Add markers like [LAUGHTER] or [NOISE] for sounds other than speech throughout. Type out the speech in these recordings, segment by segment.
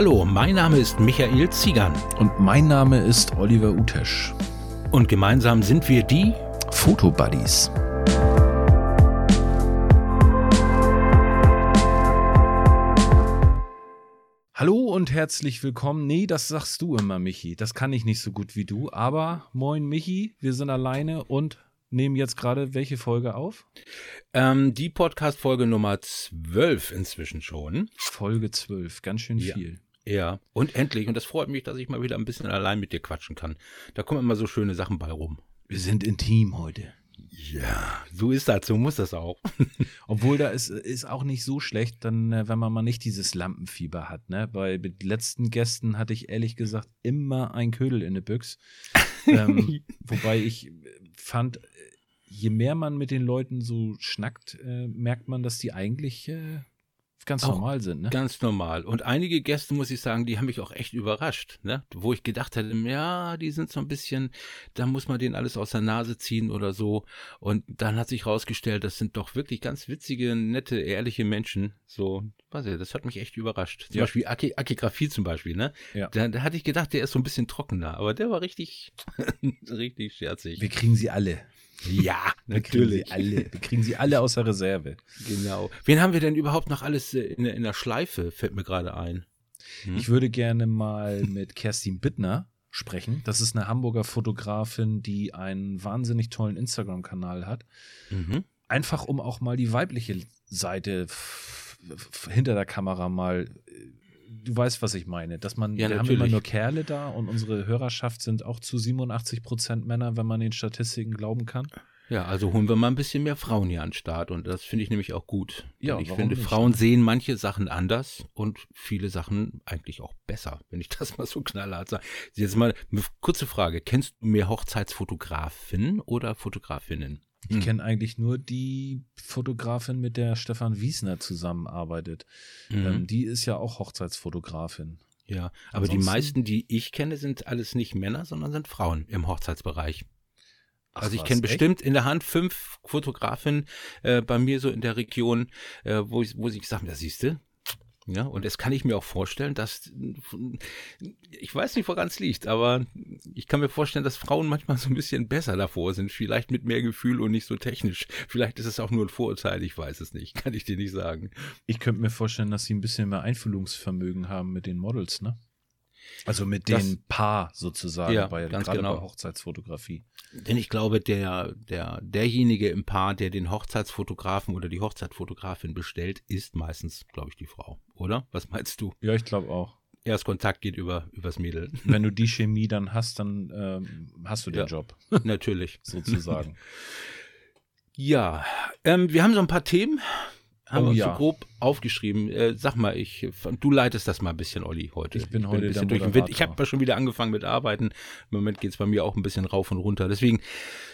Hallo, mein Name ist Michael Ziegern. Und mein Name ist Oliver Utesch. Und gemeinsam sind wir die Fotobuddies. Hallo und herzlich willkommen. Nee, das sagst du immer, Michi. Das kann ich nicht so gut wie du. Aber moin, Michi. Wir sind alleine und nehmen jetzt gerade welche Folge auf? Ähm, die Podcast-Folge Nummer 12 inzwischen schon. Folge 12, ganz schön ja. viel. Ja, und endlich. Und das freut mich, dass ich mal wieder ein bisschen allein mit dir quatschen kann. Da kommen immer so schöne Sachen bei rum. Wir sind intim heute. Ja, so ist das, so muss das auch. [LAUGHS] Obwohl da ist, ist auch nicht so schlecht, dann, äh, wenn man mal nicht dieses Lampenfieber hat. Ne? Bei mit letzten Gästen hatte ich ehrlich gesagt immer ein Ködel in der Büchs. [LAUGHS] ähm, wobei ich fand, je mehr man mit den Leuten so schnackt, äh, merkt man, dass die eigentlich äh, ganz auch normal sind. Ne? Ganz normal. Und einige Gäste, muss ich sagen, die haben mich auch echt überrascht. Ne? Wo ich gedacht hätte, ja, die sind so ein bisschen, da muss man denen alles aus der Nase ziehen oder so. Und dann hat sich rausgestellt, das sind doch wirklich ganz witzige, nette, ehrliche Menschen. So, weiß ich, das hat mich echt überrascht. Zum ja. Beispiel Aki, Akigraphie zum Beispiel, ne? Ja. Da, da, hatte ich gedacht, der ist so ein bisschen trockener, aber der war richtig, [LAUGHS] richtig scherzig. Wir kriegen sie alle. Ja, [LAUGHS] natürlich. Wir kriegen, sie alle, wir kriegen sie alle aus der Reserve. Genau. Wen haben wir denn überhaupt noch alles äh, in, in der Schleife, fällt mir gerade ein. Hm? Ich würde gerne mal mit Kerstin Bittner sprechen. Das ist eine Hamburger Fotografin, die einen wahnsinnig tollen Instagram-Kanal hat. Mhm. Einfach um auch mal die weibliche Seite hinter der Kamera mal äh, du weißt, was ich meine. Dass man, ja, wir natürlich. haben immer nur Kerle da und unsere Hörerschaft sind auch zu 87 Prozent Männer, wenn man den Statistiken glauben kann. Ja, also holen wir mal ein bisschen mehr Frauen hier an den Start und das finde ich nämlich auch gut. Ja, ich finde, nicht? Frauen sehen manche Sachen anders und viele Sachen eigentlich auch besser, wenn ich [LAUGHS] das mal so knallhart sage. Jetzt mal eine kurze Frage. Kennst du mehr Hochzeitsfotografinnen oder Fotografinnen? Ich hm. kenne eigentlich nur die Fotografin, mit der Stefan Wiesner zusammenarbeitet. Mhm. Ähm, die ist ja auch Hochzeitsfotografin. Ja, aber Ansonsten, die meisten, die ich kenne, sind alles nicht Männer, sondern sind Frauen im Hochzeitsbereich. Ach, also ich kenne bestimmt in der Hand fünf Fotografinnen äh, bei mir so in der Region, äh, wo ich, wo ich gesagt habe, da siehst du, ja, und das kann ich mir auch vorstellen, dass, ich weiß nicht, woran es liegt, aber ich kann mir vorstellen, dass Frauen manchmal so ein bisschen besser davor sind, vielleicht mit mehr Gefühl und nicht so technisch. Vielleicht ist es auch nur ein Vorurteil, ich weiß es nicht, [LAUGHS] kann ich dir nicht sagen. Ich könnte mir vorstellen, dass sie ein bisschen mehr Einfühlungsvermögen haben mit den Models, ne? Also mit das, dem Paar sozusagen ja, bei, ganz genau. bei Hochzeitsfotografie. Denn ich glaube, der, der, derjenige im Paar, der den Hochzeitsfotografen oder die Hochzeitsfotografin bestellt, ist meistens, glaube ich, die Frau, oder? Was meinst du? Ja, ich glaube auch. Erst Kontakt geht über übers Mädel. [LAUGHS] Wenn du die Chemie dann hast, dann ähm, hast du den ja, Job. [LAUGHS] Natürlich. Sozusagen. ja, ähm, wir haben so ein paar Themen haben oh, wir ja. so grob aufgeschrieben. Äh, sag mal, ich, du leitest das mal ein bisschen, Olli, heute. Ich bin heute ich bin durch den Wind. Ich habe schon wieder angefangen mit Arbeiten. Im Moment geht es bei mir auch ein bisschen rauf und runter. Deswegen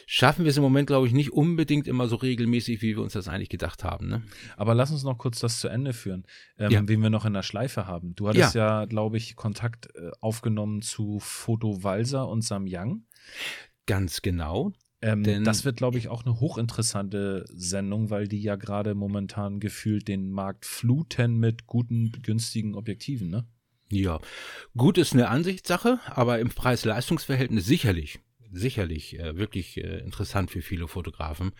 schaffen wir es im Moment, glaube ich, nicht unbedingt immer so regelmäßig, wie wir uns das eigentlich gedacht haben. Ne? Aber lass uns noch kurz das zu Ende führen, ähm, ja. wen wir noch in der Schleife haben. Du hattest ja, ja glaube ich, Kontakt äh, aufgenommen zu Foto Walser und Sam Yang. Ganz genau. Ähm, das wird, glaube ich, auch eine hochinteressante Sendung, weil die ja gerade momentan gefühlt den Markt fluten mit guten, günstigen Objektiven, ne? Ja, gut ist eine Ansichtssache, aber im Preis-Leistungs-Verhältnis sicherlich, sicherlich äh, wirklich äh, interessant für viele Fotografen.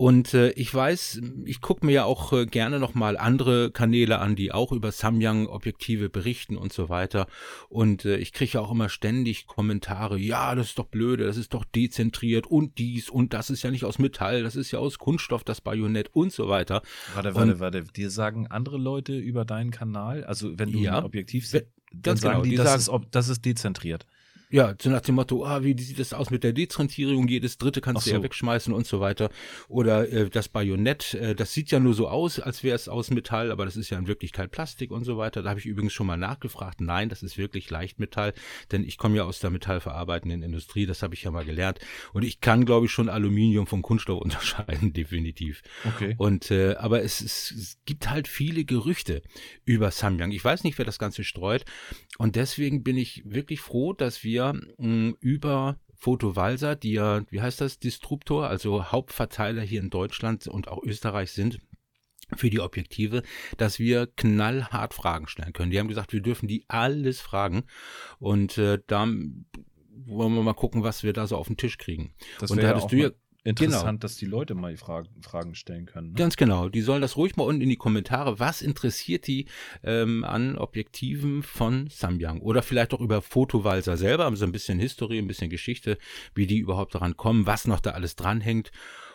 Und äh, ich weiß, ich gucke mir ja auch äh, gerne nochmal andere Kanäle an, die auch über Samyang-Objektive berichten und so weiter. Und äh, ich kriege ja auch immer ständig Kommentare, ja, das ist doch blöde, das ist doch dezentriert und dies und das ist ja nicht aus Metall, das ist ja aus Kunststoff, das Bajonett und so weiter. Warte, warte, und, warte. Dir sagen andere Leute über deinen Kanal, also wenn du ja, ein Objektiv siehst, dann sagen genau, die, die das, sagen, ist, das ist dezentriert. Ja, so nach dem Motto, ah, wie sieht das aus mit der Dezentrierung? Jedes dritte kannst so. du ja wegschmeißen und so weiter. Oder äh, das Bajonett, äh, das sieht ja nur so aus, als wäre es aus Metall, aber das ist ja in Wirklichkeit Plastik und so weiter. Da habe ich übrigens schon mal nachgefragt. Nein, das ist wirklich Leichtmetall, denn ich komme ja aus der metallverarbeitenden Industrie, das habe ich ja mal gelernt. Und ich kann, glaube ich, schon Aluminium vom Kunststoff [LAUGHS] unterscheiden, definitiv. Okay. Und äh, aber es, es, es gibt halt viele Gerüchte über Samyang. Ich weiß nicht, wer das Ganze streut. Und deswegen bin ich wirklich froh, dass wir wir mh, mm, über Valsa, die ja, wie heißt das, Distruptor, also Hauptverteiler hier in Deutschland und auch Österreich sind, für die Objektive, dass wir knallhart Fragen stellen können. Die haben gesagt, wir dürfen die alles fragen und äh, da wollen wir mal gucken, was wir da so auf den Tisch kriegen. Das und da hattest ja du ja interessant, genau. dass die Leute mal Fragen, Fragen stellen können. Ne? Ganz genau. Die sollen das ruhig mal unten in die Kommentare. Was interessiert die ähm, an Objektiven von Samyang? Oder vielleicht auch über Fotowalser selber, so ein bisschen Historie, ein bisschen Geschichte, wie die überhaupt daran kommen, was noch da alles dranhängt.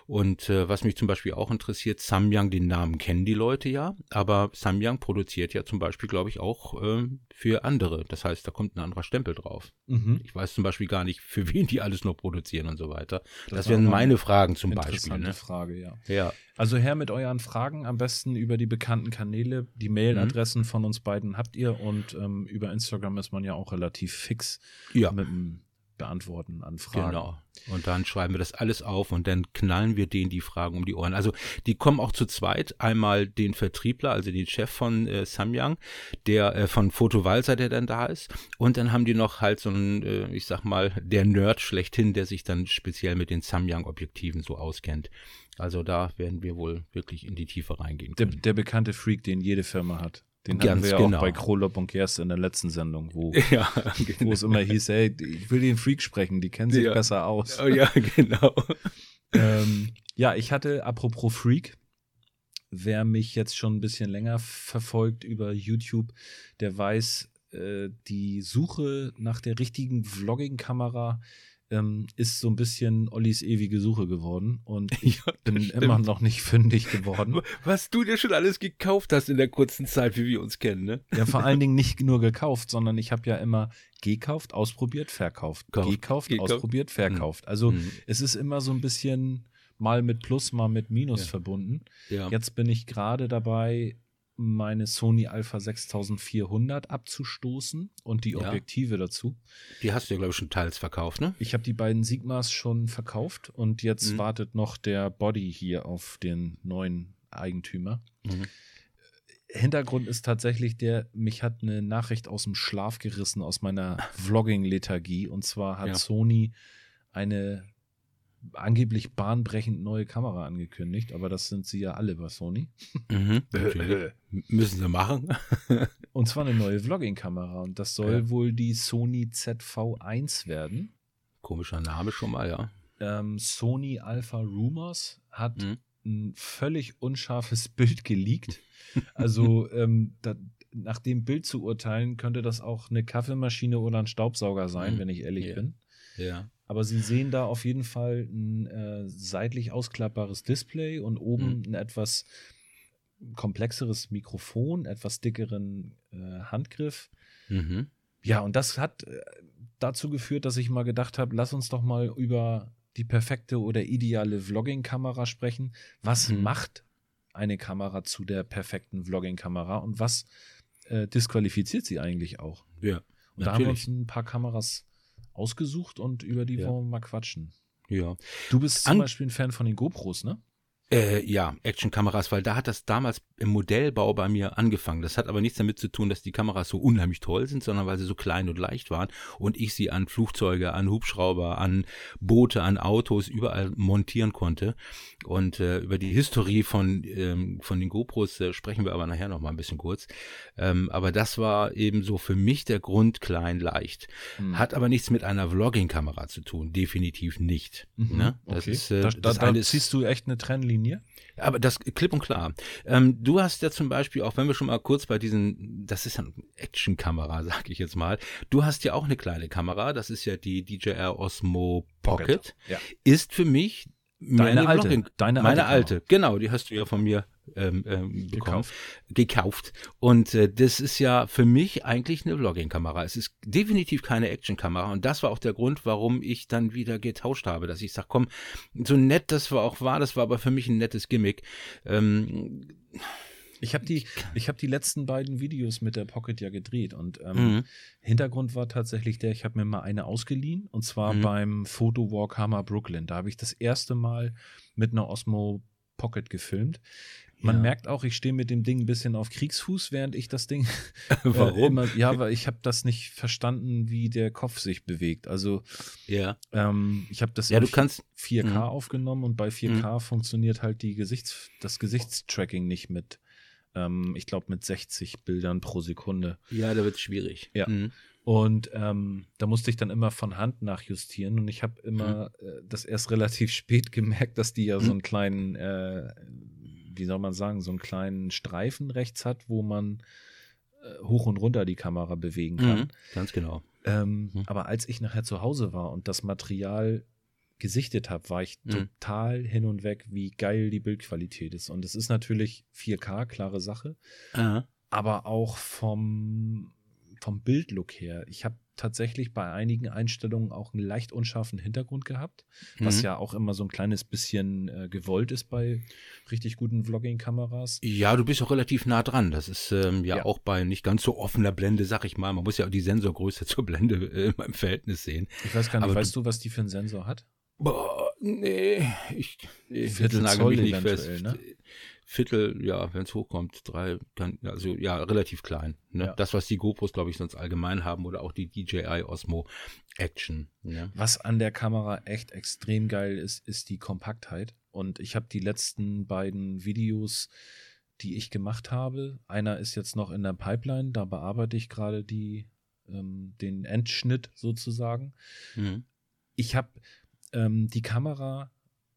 Und äh, was mich zum Beispiel auch interessiert, Samyang, den Namen kennen die Leute ja, aber Samyang produziert ja zum Beispiel, glaube ich, auch äh, für andere. Das heißt, da kommt ein anderer Stempel drauf. Mhm. Ich weiß zum Beispiel gar nicht, für wen die alles noch produzieren und so weiter. Das, das wären meine Fragen zum Beispiel. Ne? Frage, ja. ja. Also her mit euren Fragen, am besten über die bekannten Kanäle. Die Mailadressen mhm. von uns beiden habt ihr und ähm, über Instagram ist man ja auch relativ fix ja. mit dem beantworten an Fragen. Genau. Und dann schreiben wir das alles auf und dann knallen wir denen die Fragen um die Ohren. Also die kommen auch zu zweit. Einmal den Vertriebler, also den Chef von äh, Samyang, der äh, von Walser, der dann da ist. Und dann haben die noch halt so einen, äh, ich sag mal, der Nerd schlechthin, der sich dann speziell mit den Samyang-Objektiven so auskennt. Also da werden wir wohl wirklich in die Tiefe reingehen. Der, der bekannte Freak, den jede Firma hat. Den Ganz hatten wir ja genau. auch bei Krolop und Gerst in der letzten Sendung, wo, [LAUGHS] ja, genau. wo es immer hieß, ey, ich will den Freak sprechen, die kennen sich ja. besser aus. Oh, ja, [LAUGHS] genau. ähm, ja, ich hatte, apropos Freak, wer mich jetzt schon ein bisschen länger verfolgt über YouTube, der weiß, äh, die Suche nach der richtigen Vlogging-Kamera ähm, ist so ein bisschen Ollis ewige Suche geworden und [LAUGHS] ich ja, bin stimmt. immer noch nicht fündig geworden. [LAUGHS] Was du dir schon alles gekauft hast in der kurzen Zeit, wie wir uns kennen, ne? Ja, vor allen Dingen nicht nur gekauft, sondern ich habe ja immer gekauft, ausprobiert, verkauft. Kauft, gekauft, gekauft, ausprobiert, hm. verkauft. Also mhm. es ist immer so ein bisschen mal mit Plus, mal mit Minus ja. verbunden. Ja. Jetzt bin ich gerade dabei, meine Sony Alpha 6400 abzustoßen und die ja. Objektive dazu. Die hast du ja, glaube ich, schon teils verkauft, ne? Ich habe die beiden Sigmas schon verkauft und jetzt mhm. wartet noch der Body hier auf den neuen Eigentümer. Mhm. Hintergrund ist tatsächlich der, mich hat eine Nachricht aus dem Schlaf gerissen, aus meiner [LAUGHS] Vlogging-Lethargie. Und zwar hat ja. Sony eine angeblich bahnbrechend neue Kamera angekündigt, aber das sind sie ja alle bei Sony. Mhm, [LAUGHS] Müssen sie machen. [LAUGHS] und zwar eine neue Vlogging-Kamera und das soll ja. wohl die Sony ZV1 werden. Komischer Name schon mal, ja. Ähm, Sony Alpha Rumors hat mhm. ein völlig unscharfes [LAUGHS] Bild geleakt. Also ähm, da, nach dem Bild zu urteilen, könnte das auch eine Kaffeemaschine oder ein Staubsauger sein, mhm. wenn ich ehrlich ja. bin. Ja. Aber Sie sehen da auf jeden Fall ein äh, seitlich ausklappbares Display und oben mhm. ein etwas komplexeres Mikrofon, etwas dickeren äh, Handgriff. Mhm. Ja, und das hat äh, dazu geführt, dass ich mal gedacht habe, lass uns doch mal über die perfekte oder ideale Vlogging-Kamera sprechen. Was mhm. macht eine Kamera zu der perfekten Vlogging-Kamera und was äh, disqualifiziert sie eigentlich auch? Ja. Und natürlich. da haben wir uns ein paar Kameras ausgesucht und über die ja. wollen wir mal quatschen. Ja. Du bist zum An Beispiel ein Fan von den GoPros, ne? Äh, ja, Actionkameras, weil da hat das damals im Modellbau bei mir angefangen. Das hat aber nichts damit zu tun, dass die Kameras so unheimlich toll sind, sondern weil sie so klein und leicht waren und ich sie an Flugzeuge, an Hubschrauber, an Boote, an Autos überall montieren konnte. Und äh, über die Historie von, ähm, von den GoPros äh, sprechen wir aber nachher noch mal ein bisschen kurz. Ähm, aber das war eben so für mich der Grund klein, leicht. Hm. Hat aber nichts mit einer Vlogging-Kamera zu tun, definitiv nicht. Mhm. Ne? Das okay. ist, äh, da, das da, da ziehst du echt eine Trennlinie Linie? Aber das klipp und klar. Ähm, du hast ja zum Beispiel, auch wenn wir schon mal kurz bei diesen, das ist ja eine Actionkamera, [LAUGHS] sag ich jetzt mal. Du hast ja auch eine kleine Kamera, das ist ja die DJI Osmo Pocket. Pocket. Ja. Ist für mich Deine alte, Vlogging, deine meine alte, alte, genau, die hast du ja von mir ähm, ähm, gekauft. gekauft. Und äh, das ist ja für mich eigentlich eine Vlogging-Kamera. Es ist definitiv keine Action-Kamera. Und das war auch der Grund, warum ich dann wieder getauscht habe, dass ich sage, komm, so nett das war auch war, das war aber für mich ein nettes Gimmick. Ähm, ich habe die, ich habe die letzten beiden Videos mit der Pocket ja gedreht und ähm, mhm. Hintergrund war tatsächlich der, ich habe mir mal eine ausgeliehen und zwar mhm. beim Photo Walk Hammer Brooklyn. Da habe ich das erste Mal mit einer Osmo Pocket gefilmt. Man ja. merkt auch, ich stehe mit dem Ding ein bisschen auf Kriegsfuß, während ich das Ding. [LAUGHS] Warum? Äh, immer, ja, weil ich habe das nicht verstanden, wie der Kopf sich bewegt. Also ja. Ähm, ich habe das ja, du kannst 4K mh. aufgenommen und bei 4K mh. funktioniert halt die Gesichts das Gesichtstracking nicht mit. Ähm, ich glaube mit 60 Bildern pro Sekunde. Ja, da wird es schwierig. Ja. Mhm. Und ähm, da musste ich dann immer von Hand nachjustieren und ich habe immer mhm. äh, das erst [LAUGHS] relativ spät gemerkt, dass die ja mhm. so einen kleinen äh, wie soll man sagen, so einen kleinen Streifen rechts hat, wo man äh, hoch und runter die Kamera bewegen kann. Mhm, ganz genau. Ähm, mhm. Aber als ich nachher zu Hause war und das Material gesichtet habe, war ich mhm. total hin und weg, wie geil die Bildqualität ist. Und es ist natürlich 4K, klare Sache. Aha. Aber auch vom, vom Bildlook her. Ich habe tatsächlich bei einigen Einstellungen auch einen leicht unscharfen Hintergrund gehabt, mhm. was ja auch immer so ein kleines bisschen äh, gewollt ist bei richtig guten Vlogging-Kameras. Ja, du bist auch relativ nah dran. Das ist ähm, ja, ja, auch bei nicht ganz so offener Blende, sag ich mal. Man muss ja auch die Sensorgröße [LAUGHS] zur Blende äh, im Verhältnis sehen. Ich weiß gar nicht, Aber weißt du, du, was die für einen Sensor hat? Boah, nee, ich, nee, Viertel nagel mich nicht fest. Ne? Viertel, ja, wenn es hochkommt, drei, kann, also ja, relativ klein. Ne? Ja. Das, was die GoPros, glaube ich, sonst allgemein haben oder auch die DJI Osmo Action. Ne? Was an der Kamera echt extrem geil ist, ist die Kompaktheit. Und ich habe die letzten beiden Videos, die ich gemacht habe, einer ist jetzt noch in der Pipeline, da bearbeite ich gerade die, ähm, den Endschnitt sozusagen. Mhm. Ich habe ähm, die Kamera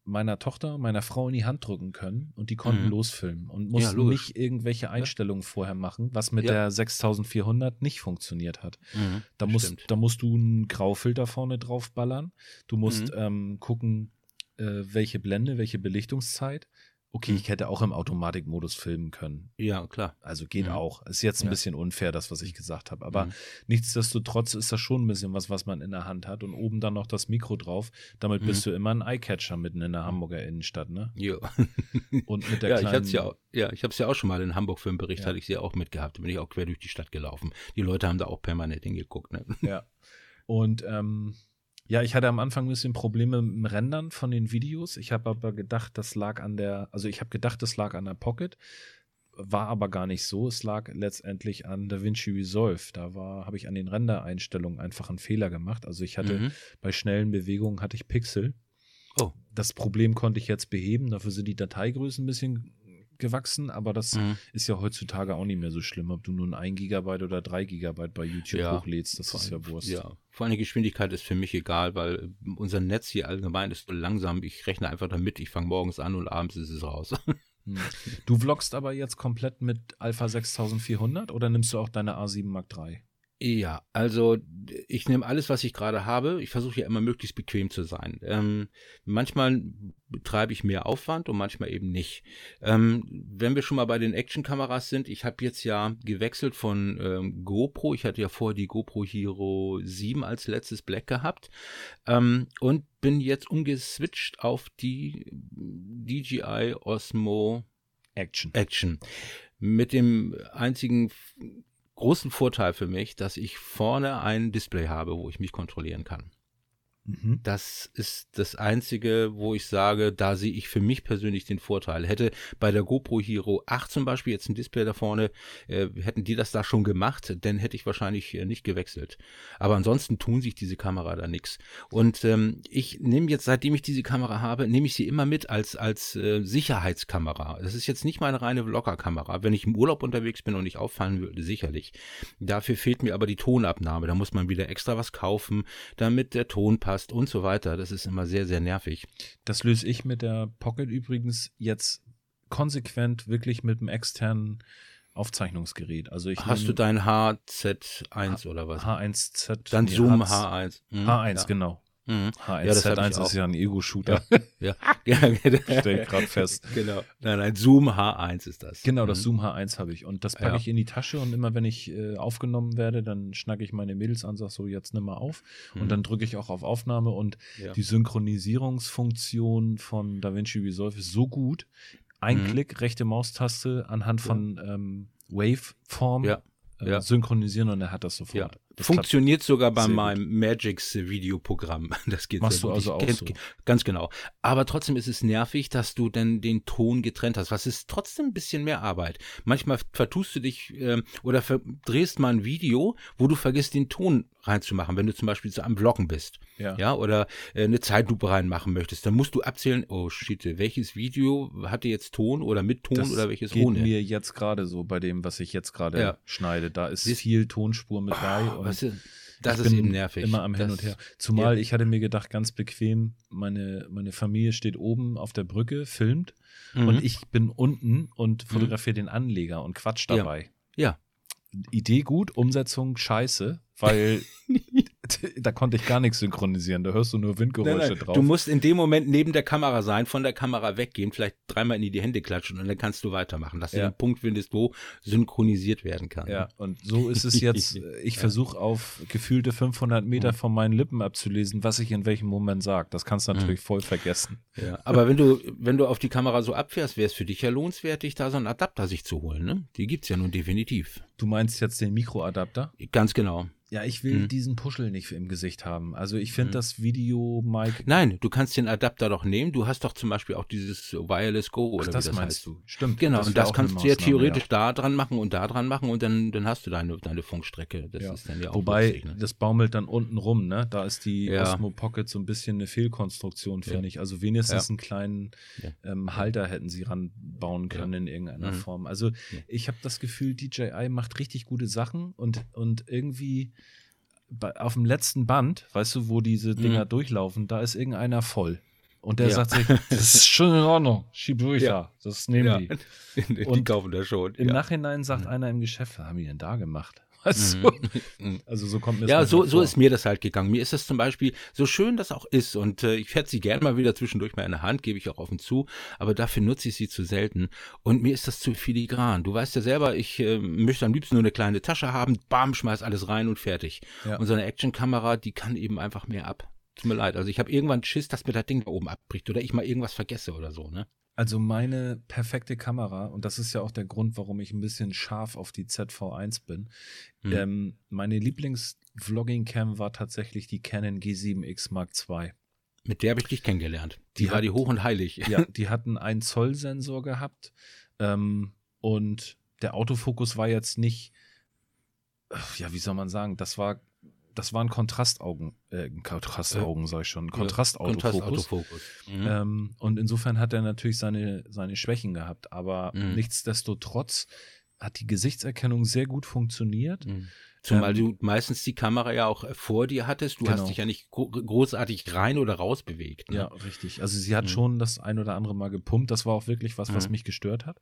meiner Tochter, meiner Frau in die Hand drücken können und die konnten mhm. losfilmen und mussten ja, nicht irgendwelche Einstellungen ja. vorher machen, was mit ja. der 6400 nicht funktioniert hat. Mhm, da, musst, da musst du einen Graufilter vorne drauf ballern. Du musst mhm. ähm, gucken, äh, welche Blende, welche Belichtungszeit. Okay, hm. ich hätte auch im Automatikmodus filmen können. Ja, klar. Also geht ja. auch. Ist jetzt ein ja. bisschen unfair, das, was ich gesagt habe. Aber mhm. nichtsdestotrotz ist das schon ein bisschen was, was man in der Hand hat. Und oben dann noch das Mikro drauf. Damit mhm. bist du immer ein Eyecatcher mitten in der Hamburger Innenstadt, ne? Ja. [LAUGHS] Und mit der ja, kleinen... Ich ja, auch, ja, ich habe es ja auch schon mal in Hamburg für einen Bericht, ja. hatte ich sie auch mitgehabt. Da bin ich auch quer durch die Stadt gelaufen. Die Leute haben da auch permanent hingeguckt, ne? Ja. Und ähm, ja, ich hatte am Anfang ein bisschen Probleme mit dem Rendern von den Videos. Ich habe aber gedacht, das lag an der, also ich habe gedacht, das lag an der Pocket, war aber gar nicht so. Es lag letztendlich an DaVinci Resolve. Da war, habe ich an den Rendereinstellungen einfach einen Fehler gemacht. Also ich hatte mhm. bei schnellen Bewegungen hatte ich Pixel. Oh. Das Problem konnte ich jetzt beheben. Dafür sind die Dateigrößen ein bisschen gewachsen, aber das mhm. ist ja heutzutage auch nicht mehr so schlimm, ob du nun ein Gigabyte oder drei Gigabyte bei YouTube ja, hochlädst, das ist ja Wurst. Ja, vor allem die Geschwindigkeit ist für mich egal, weil unser Netz hier allgemein ist so langsam. Ich rechne einfach damit, ich fange morgens an und abends ist es raus. [LAUGHS] Hm. Du vloggst aber jetzt komplett mit Alpha 6400 oder nimmst du auch deine A7 Mark III? Ja, also ich nehme alles, was ich gerade habe. Ich versuche ja immer möglichst bequem zu sein. Ähm, manchmal betreibe ich mehr Aufwand und manchmal eben nicht. Ähm, wenn wir schon mal bei den Action-Kameras sind, ich habe jetzt ja gewechselt von ähm, GoPro. Ich hatte ja vorher die GoPro Hero 7 als letztes Black gehabt ähm, und bin jetzt umgeswitcht auf die DJI Osmo Action. Action. Mit dem einzigen großen Vorteil für mich, dass ich vorne ein Display habe, wo ich mich kontrollieren kann. Mhm. Das ist das Einzige, wo ich sage, da sehe ich für mich persönlich den Vorteil. Hätte bei der GoPro Hero 8 zum Beispiel jetzt ein Display da vorne, äh, hätten die das da schon gemacht, dann hätte ich wahrscheinlich äh, nicht gewechselt. Aber ansonsten tun sich diese Kamera da nichts. Und ähm, ich nehme jetzt, seitdem ich diese Kamera habe, nehme ich sie immer mit als, als äh, Sicherheitskamera. Das ist jetzt nicht meine reine Vlogger-Kamera. Wenn ich im Urlaub unterwegs bin und nicht auffallen würde, sicherlich. Dafür fehlt mir aber die Tonabnahme. Da muss man wieder extra was kaufen, damit der Ton passt hast und so weiter. Das ist immer sehr, sehr nervig. Das löse ich mit der Pocket übrigens jetzt konsequent wirklich mit dem externen Aufzeichnungsgerät. Also ich Hast du dein HZ1 oder was? H1Z. Dann Zoom H1. Hm, H1, ja. genau. Mhm. H1 ja, Z1 ist ja ein Ego-Shooter. Ja, ja. [LAUGHS] stell [LAUGHS] gerade fest. Genau. Nein, nein, Zoom H1 ist das. Genau, das mhm. Zoom H1 habe ich. Und das packe ja. ich in die Tasche und immer wenn ich äh, aufgenommen werde, dann schnacke ich meine Mädels an, sag so, jetzt nimm mal auf. Mhm. Und dann drücke ich auch auf Aufnahme und ja. die Synchronisierungsfunktion von DaVinci Resolve ist so gut. Ein mhm. Klick, rechte Maustaste anhand von ähm, Waveform ja. Äh, synchronisieren und er hat das sofort. Das Funktioniert sogar bei meinem Magix Videoprogramm. [LAUGHS] Das geht Machst du also auch so. Ganz genau. Aber trotzdem ist es nervig, dass du dann den Ton getrennt hast. Was ist trotzdem ein bisschen mehr Arbeit. Manchmal vertust du dich äh, oder drehst mal ein Video, wo du vergisst, den Ton reinzumachen, wenn du zum Beispiel so am Vloggen bist. Ja. ja oder äh, eine Zeitlupe reinmachen möchtest, dann musst du abzählen, oh shit, welches Video hatte jetzt Ton oder mit Ton das oder welches geht ohne. mir jetzt gerade so bei dem, was ich jetzt gerade ja. schneide. Da ist Siehst, viel Tonspur mit bei. Oh, und das ist eben nervig. Immer am Hin und Her. Zumal ja. ich hatte mir gedacht, ganz bequem, meine, meine Familie steht oben auf der Brücke, filmt mhm. und ich bin unten und mhm. fotografiere mhm. den Anleger und quatsch dabei. Ja. ja. Idee gut, Umsetzung scheiße, weil [LAUGHS] [LAUGHS] da konnte ich gar nichts synchronisieren. Da hörst du nur Windgeräusche nein, nein. drauf. Du musst in dem Moment neben der Kamera sein, von der Kamera weggehen, vielleicht dreimal in die Hände klatschen und dann kannst du weitermachen, dass ja. du den Punkt findest, wo synchronisiert werden kann. Ja, und so ist es jetzt. [LAUGHS] Ich ja. versuche auf gefühlte 500 Meter mhm. von meinen Lippen abzulesen, was ich in welchem Moment sage. Das kannst du natürlich mhm. voll vergessen. Ja, aber wenn du, wenn du auf die Kamera so abfährst, wäre es für dich ja lohnenswertig, da so einen Adapter sich zu holen. Ne? Die gibt es ja nun definitiv. Du meinst jetzt den Mikroadapter? Ganz genau. Ja, ich will hm. diesen Puschel nicht im Gesicht haben. Also ich finde hm. das Video, Mike. Nein, du kannst den Adapter doch nehmen. Du hast doch zum Beispiel auch dieses Wireless Go oder Ach, das, das meinst heißt. du. Stimmt. Genau, und das kannst du ja theoretisch ja. da dran machen und da dran machen und dann, dann hast du deine, deine Funkstrecke. Das ja. ist dann ja auch Wobei, lustig, ne? das baumelt dann unten rum, ne? Da ist die ja. Osmo Pocket so ein bisschen eine Fehlkonstruktion, finde ich. Also wenigstens einen kleinen ähm, Halter hätten sie ranbauen können in irgendeiner mhm. Form. Also ich habe das Gefühl, DJI macht richtig gute Sachen und, und irgendwie auf dem letzten Band, weißt du, wo diese Dinger mhm. durchlaufen, da ist irgendeiner voll. Und der ja. sagt sich, [LAUGHS] das ist schon in Ordnung, schieb durch ja. das nehmen ja. die. [LAUGHS] die und kaufen das schon. Im Nachhinein sagt mhm. einer im Geschäft, was haben die denn da gemacht? [LAUGHS] Weißt du? Mhm. Also so kommt mir das Ja, so, so ist mir das halt gegangen. Mir ist das zum Beispiel, so schön das auch ist, und äh, ich hätte sie gerne mal wieder zwischendurch mal in der Hand, gebe ich auch offen zu, aber dafür nutze ich sie zu selten. Und mir ist das zu filigran. Du weißt ja selber, ich äh, möchte am liebsten nur eine kleine Tasche haben, bam, schmeiß alles rein und fertig. Ja. Und so eine Actionkamera, die kann eben einfach mehr ab. Tut mir leid. Also ich habe irgendwann Schiss, dass mir das Ding da oben abbricht oder ich mal irgendwas vergesse oder so, ne? Also meine perfekte Kamera, und das ist ja auch der Grund, warum ich ein bisschen scharf auf die ZV1 bin. Mhm. Ähm, meine Lieblings-Vlogging-Cam war tatsächlich die Canon G7X Mark II. Mit der habe ich dich kennengelernt. Die, die war hat, die hoch und heilig. Ja, [LAUGHS] die hatten einen Zoll-Sensor gehabt. Ähm, und der Autofokus war jetzt nicht, ja, wie soll man sagen, das war das waren Kontrastaugen, äh, Kontrastaugen, sag ich schon, Kontrastautofokus. Kontrastautofokus. Mhm. Ähm, und insofern hat er natürlich seine, seine Schwächen gehabt, aber mhm. nichtsdestotrotz hat die Gesichtserkennung sehr gut funktioniert. Mhm. Zumal ähm, du meistens die Kamera ja auch vor dir hattest. Du genau. hast dich ja nicht großartig rein oder raus bewegt. Ne? Ja, richtig. Also sie hat mhm. schon das ein oder andere Mal gepumpt. Das war auch wirklich was, was mhm. mich gestört hat.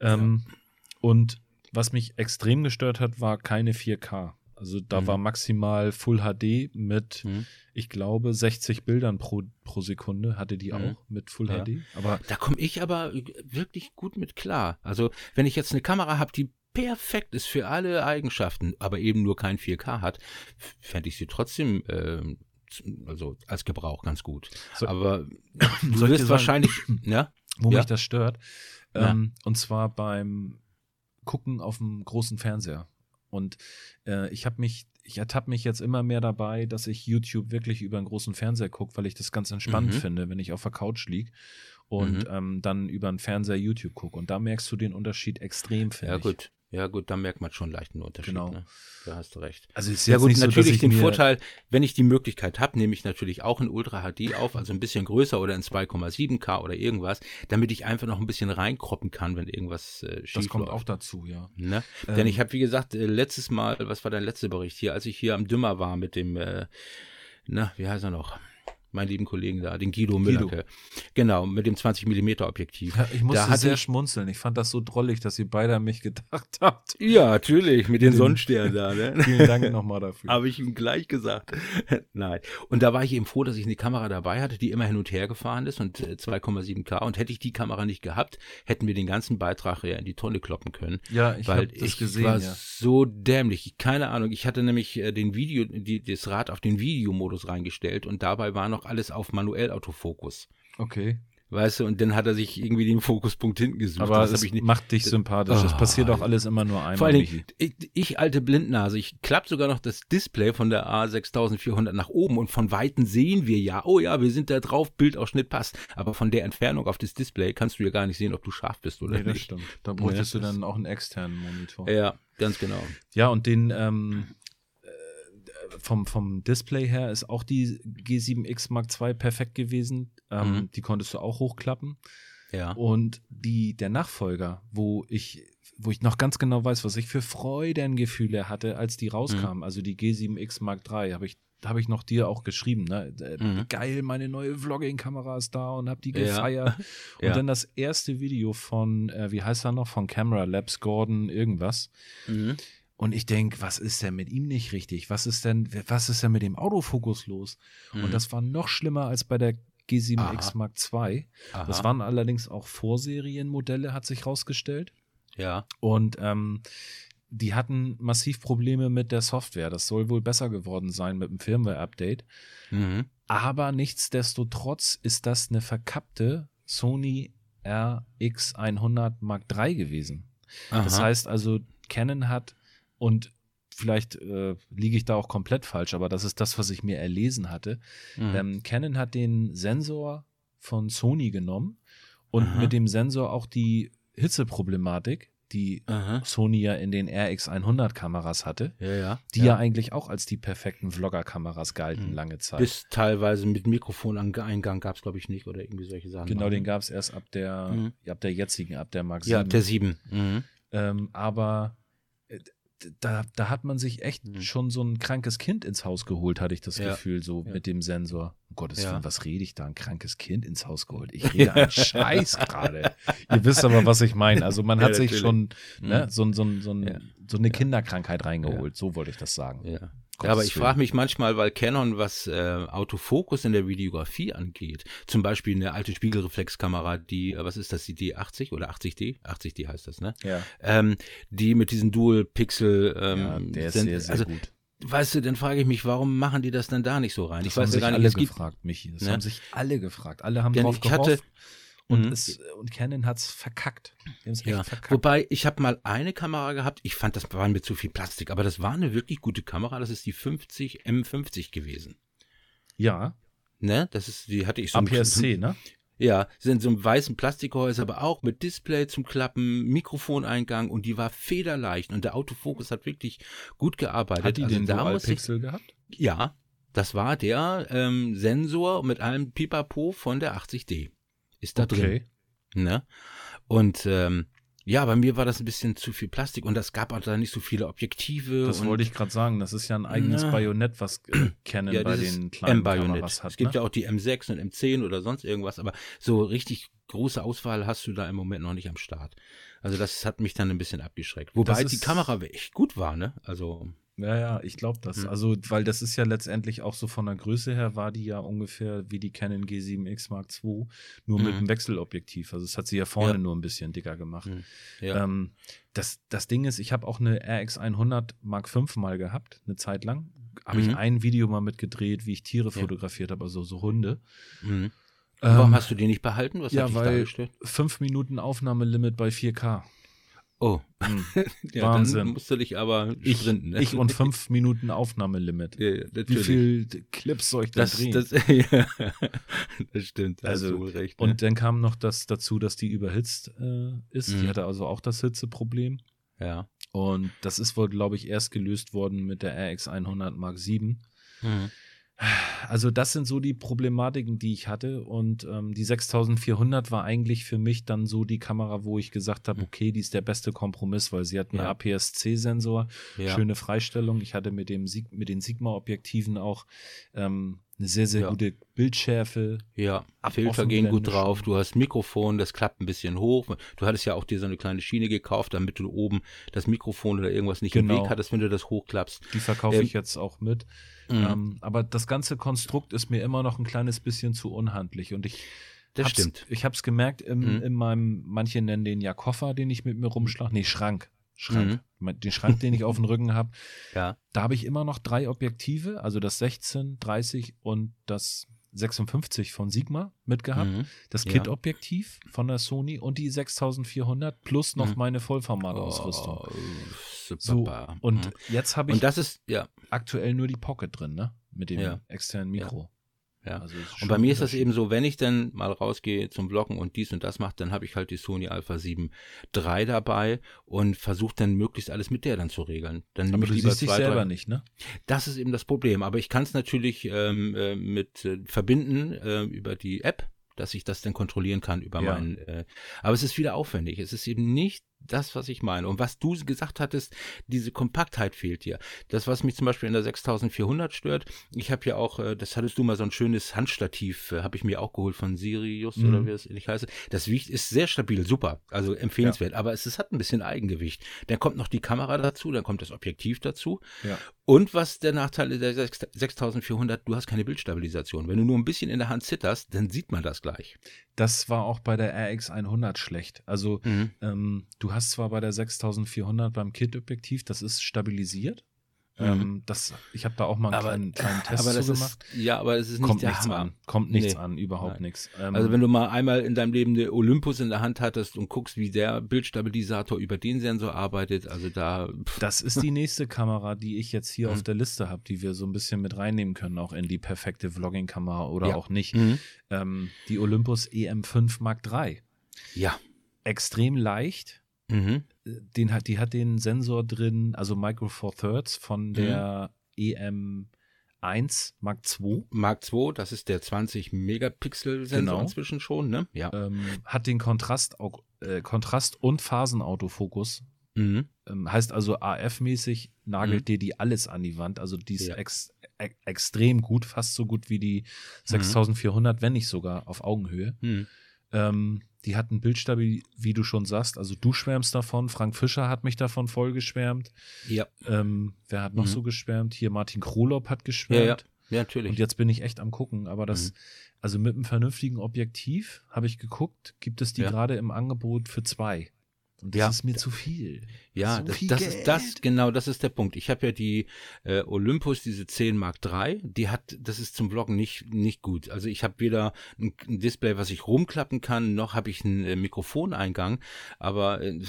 Ähm, ja. Und was mich extrem gestört hat, war keine 4K. Also da mhm. war maximal Full HD mit, mhm. ich glaube, 60 Bildern pro, pro Sekunde hatte die mhm. auch mit Full ja. HD. Aber da komme ich aber wirklich gut mit klar. Also wenn ich jetzt eine Kamera habe, die perfekt ist für alle Eigenschaften, aber eben nur kein 4K hat, fände ich sie trotzdem äh, also als Gebrauch ganz gut. So, aber [COUGHS] du wirst wahrscheinlich, [COUGHS] ja, wo ja? mich das stört. Ähm. Und zwar beim Gucken auf dem großen Fernseher. Und äh, ich habe mich, ich ertappe mich jetzt immer mehr dabei, dass ich YouTube wirklich über einen großen Fernseher gucke, weil ich das ganz entspannt mhm. finde, wenn ich auf der Couch liege und mhm. ähm, dann über einen Fernseher YouTube gucke. Und da merkst du den Unterschied extrem, finde ich. Ja, gut. Ja, gut, da merkt man schon leicht einen Unterschied. Genau. Ne? Da hast du recht. Also ist ja gut, natürlich so, den Vorteil, wenn ich die Möglichkeit habe, nehme ich natürlich auch in Ultra HD auf, also ein bisschen größer oder in 2,7K oder irgendwas, damit ich einfach noch ein bisschen reinkroppen kann, wenn irgendwas äh, schief Das kommt läuft. auch dazu, ja. Ne? Ähm, Denn ich habe, wie gesagt, äh, letztes Mal, was war dein letzter Bericht hier, als ich hier am Dümmer war mit dem, äh, na, wie heißt er noch? Meinen lieben Kollegen da, den Guido Müller. Genau, mit dem 20 mm Objektiv. Ja, ich musste da sehr ich, schmunzeln. Ich fand das so drollig, dass ihr beide an mich gedacht [LAUGHS] habt. Ja, natürlich, mit den Sonnensternen da. Ne? [LAUGHS] Vielen Dank nochmal dafür. Habe ich ihm gleich gesagt. [LAUGHS] Nein. Und da war ich eben froh, dass ich eine Kamera dabei hatte, die immer hin und her gefahren ist und 2,7K. Äh, und hätte ich die Kamera nicht gehabt, hätten wir den ganzen Beitrag ja in die Tonne kloppen können. Ja, ich habe das ich gesehen. war ja. so dämlich. Keine Ahnung. Ich hatte nämlich äh, den Video, die, das Rad auf den Videomodus reingestellt und dabei war noch noch alles auf manuell Autofokus. Okay. Weißt du, und dann hat er sich irgendwie den Fokuspunkt hinten gesucht. Aber das es macht dich sympathisch. Oh, das passiert doch alles immer nur einmal. Vor allem, ich, ich, alte Blindnase, ich klappe sogar noch das Display von der A6400 nach oben und von Weitem sehen wir ja, oh ja, wir sind da drauf, Bildausschnitt passt. Aber von der Entfernung auf das Display kannst du ja gar nicht sehen, ob du scharf bist oder nee, das nicht. Stimmt. Da bräuchtest ja, du dann auch einen externen Monitor. Ja, ganz genau. Ja, und den, ähm, vom, vom Display her ist auch die G7X Mark II perfekt gewesen. Ähm, mhm. Die konntest du auch hochklappen. Ja. Und die, der Nachfolger, wo ich, wo ich noch ganz genau weiß, was ich für Freudengefühle hatte, als die rauskamen, mhm. also die G7X Mark III, habe ich habe ich noch dir auch geschrieben, ne? Äh, mhm. Geil, meine neue Vlogging-Kamera ist da und habe die gefeiert. Ja. [LAUGHS] Und ja. dann das erste Video von, äh, wie heißt er noch, von Camera Labs Gordon irgendwas. Mhm. Und ich denke, was ist denn mit ihm nicht richtig? Was ist denn, was ist denn mit dem Autofokus los? Mhm. Und das war noch schlimmer als bei der G7X Aha. Mark II. Aha. Das waren allerdings auch Vorserienmodelle, hat sich rausgestellt. Ja. Und ähm, die hatten massiv Probleme mit der Software. Das soll wohl besser geworden sein mit dem Firmware-Update. Mhm. Aber nichtsdestotrotz ist das eine verkappte Sony RX100 Mark III gewesen. Aha. Das heißt also, Canon hat und vielleicht äh, liege ich da auch komplett falsch, aber das ist das, was ich mir erlesen hatte. Mhm. Ähm, Canon hat den Sensor von Sony genommen und Aha. mit dem Sensor auch die Hitzeproblematik, die Aha. Sony ja in den RX100 Kameras hatte, ja, ja, die ja. ja. eigentlich auch als die perfekten Vlogger-Kameras galten mhm. lange Zeit. Bis teilweise mit Mikrofoneingang gab es, glaube ich, nicht oder irgendwie solche Sachen. Genau, den gab es erst ab der, mhm. ab der jetzigen, ab der Mark 7. Ja, ab der 7. Mhm. Ähm, aber äh, da, da hat man sich echt mhm. schon so ein krankes Kind ins Haus geholt, hatte ich das ja. Gefühl, so ja. mit dem Sensor. Um Gottes Willen, ja. was rede ich da? Ein krankes Kind ins Haus geholt. Ich [LAUGHS] rede einen Scheiß gerade. Ihr wisst aber, was ich meine. Also man hat sich schon ne, mhm. so, so, so, so, eine Kinderkrankheit reingeholt. So wollte ich das sagen. Ja. Ja, aber ich frage mich manchmal, weil Canon, was äh, Autofokus in der Videografie angeht, zum Beispiel eine alte Spiegelreflexkamera, die, äh, was ist das, die D80 oder 80D? 80D heißt das, ne? Ja. Ähm, die mit diesen Dual-Pixel ähm, ja, der ist sind, sehr, sehr also, gut. Weißt du, dann frage ich mich, warum machen die das dann da nicht so rein? Das ich weiß ja gar nicht, alle gefragt, Michi. Das ne? haben sich alle gefragt. Alle haben ja, drauf ich gehofft. Hatte, und, mhm. es, und Canon hat es verkackt. Ja. verkackt. Wobei, ich habe mal eine Kamera gehabt, ich fand, das war mir zu viel Plastik, aber das war eine wirklich gute Kamera, das ist die 50 M50 gewesen. Ja. Ne, das ist, die hatte ich so. APS-C, ne? Ja, sind so einem weißen Plastikhäuser, aber auch mit Display zum Klappen, Mikrofoneingang und die war federleicht und der Autofokus hat wirklich gut gearbeitet. Hat die also den Dual-Pixel gehabt? Ja, das war der ähm, Sensor mit einem Pipapo von der 80D ist da okay. drin. Ne? Und ähm, ja, bei mir war das ein bisschen zu viel Plastik und es gab auch da nicht so viele Objektive. Das wollte ich gerade sagen. Das ist ja ein eigenes na, Bajonett, was äh, [CLEARS THROAT] Canon ja, bei den kleinen Kameras hat. Es gibt ne? ja auch die M6 und M10 oder sonst irgendwas, aber so richtig große Auswahl hast du da im Moment noch nicht am Start. Also das hat mich dann ein bisschen abgeschreckt. Wobei die Kamera echt gut war, ne? Also ja, ja, ich glaube das. Mhm. Also, weil das ist ja letztendlich auch so von der Größe her, war die ja ungefähr wie die Canon G7X Mark II, nur mhm. mit einem Wechselobjektiv. Also, es hat sie ja vorne ja. nur ein bisschen dicker gemacht. Mhm. Ja. Ähm, das, das Ding ist, ich habe auch eine RX100 Mark V mal gehabt, eine Zeit lang. Habe ich mhm. ein Video mal mitgedreht, wie ich Tiere ja. fotografiert habe, also so Hunde. Mhm. Warum ähm, hast du die nicht behalten? Was ja, weil fünf Minuten Aufnahmelimit bei 4K. Oh, hm. [LAUGHS] ja, Wahnsinn. Musst du dich aber sprinten. Ne? Ich und fünf Minuten Aufnahmelimit. Ja, Wie viel Clips soll ich da drehen? Das, [LAUGHS] ja, das stimmt. Also, recht, ne? Und dann kam noch das dazu, dass die überhitzt äh, ist. Mhm. Die hatte also auch das Hitzeproblem. Ja. Und das ist wohl, glaube ich, erst gelöst worden mit der RX100 Mark 7. Mhm. Also das sind so die Problematiken, die ich hatte und ähm, die 6400 war eigentlich für mich dann so die Kamera, wo ich gesagt habe, hm. okay, die ist der beste Kompromiss, weil sie hat einen ja. APS-C-Sensor, ja. schöne Freistellung. Ich hatte mit dem Sig mit den Sigma-Objektiven auch ähm, eine sehr, sehr ja. gute Bildschärfe. Ja, Filter gehen gut drauf. Du hast Mikrofon, das klappt ein bisschen hoch. Du hattest ja auch dir so eine kleine Schiene gekauft, damit du oben das Mikrofon oder irgendwas nicht genau. im Weg hattest, wenn du das hochklappst. Die verkaufe ähm, ich jetzt auch mit. Mhm. Ähm, aber das ganze Konstrukt ist mir immer noch ein kleines bisschen zu unhandlich und ich das hab's, stimmt. Ich habe es gemerkt im, mhm. in meinem, manche nennen den ja Koffer, den ich mit mir rumschlag. Nee, Schrank. Schrank. Mhm. Den Schrank, den ich auf dem Rücken habe. [LAUGHS] Ja. Da habe ich immer noch drei Objektive, also das 16, 30 und das 56 von Sigma mitgehabt, mhm. das Kit-Objektiv von der Sony und die 6400 plus noch mhm. meine Vollformatausrüstung. Oh, super. So, und mhm. jetzt habe ich und das ist, ja. aktuell nur die Pocket drin, ne? Mit dem ja. externen Mikro. Ja. Also und bei mir ist das eben so, wenn ich dann mal rausgehe zum Vloggen und dies und das mache, dann habe ich halt die Sony Alpha 7 III dabei und versuche dann möglichst alles mit der dann zu regeln. Dann aber du lieber siehst dich selber drei. nicht, ne? Das ist eben das Problem. Aber ich kann es natürlich ähm, äh, mit äh, verbinden äh, über die App dass ich das dann kontrollieren kann über ja. meinen. Äh, aber es ist wieder aufwendig. Es ist eben nicht das, was ich meine. Und was du gesagt hattest, diese Kompaktheit fehlt dir. Das, was mich zum Beispiel in der 6400 stört, ich habe ja auch, äh, das hattest du mal so ein schönes Handstativ, äh, habe ich mir auch geholt von Sirius mhm. oder wie es ähnlich heißt. Das wiegt, ist sehr stabil, super, also empfehlenswert. Ja. Aber es, es hat ein bisschen Eigengewicht. Dann kommt noch die Kamera dazu, dann kommt das Objektiv dazu. Ja. Und was der Nachteil ist der 6400, du hast keine Bildstabilisation. Wenn du nur ein bisschen in der Hand zitterst, dann sieht man das gleich. Das war auch bei der RX100 schlecht. Also mhm. ähm, du hast zwar bei der 6400 beim Kit-Objektiv, das ist stabilisiert. Mhm. Ähm, das, ich habe da auch mal einen aber, kleinen, kleinen Test aber das gemacht. Ist, ja, aber es ist nicht Kommt nichts Hammer. an. Kommt nichts nee. an, überhaupt nichts. Ähm, also wenn du mal einmal in deinem Leben eine Olympus in der Hand hattest und guckst, wie der Bildstabilisator über den Sensor arbeitet, also da. Pff. Das ist die nächste Kamera, die ich jetzt hier mhm. auf der Liste habe, die wir so ein bisschen mit reinnehmen können, auch in die perfekte Vlogging-Kamera oder ja. auch nicht. Mhm. Ähm, die Olympus EM5 Mark III. Ja. Extrem leicht. Mhm. Den hat, die hat den Sensor drin, also Micro Four Thirds von mhm. der mhm. EM1 Mark II. Mark II, das ist der 20 Megapixel Sensor genau. inzwischen schon, ne? Ja. Ähm, hat den Kontrast, äh, Kontrast und Phasenautofokus. Mhm. Ähm, heißt also AF-mäßig nagelt mhm. dir die alles an die Wand. Also die ist ja. ex, e extrem gut, fast so gut wie die 6400, mhm. wenn nicht sogar auf Augenhöhe. Ähm, die hatten Bildstabil, wie du schon sagst. Also du schwärmst davon. Frank Fischer hat mich davon voll geschwärmt. Ja. Ähm, wer hat noch mhm. so geschwärmt? Hier Martin Krolop hat geschwärmt. Ja, ja. ja, natürlich. Und jetzt bin ich echt am gucken. Aber das, mhm. also mit einem vernünftigen Objektiv habe ich geguckt, gibt es die ja. gerade im Angebot für zwei. Und das ja. ist mir zu viel. Ja, so das, das ist das, genau, das ist der Punkt. Ich habe ja die äh, Olympus, diese 10 Mark III, die hat, das ist zum Vloggen nicht, nicht gut. Also ich habe weder ein, ein, Display, was ich rumklappen kann, noch habe ich einen äh, Mikrofoneingang, aber äh,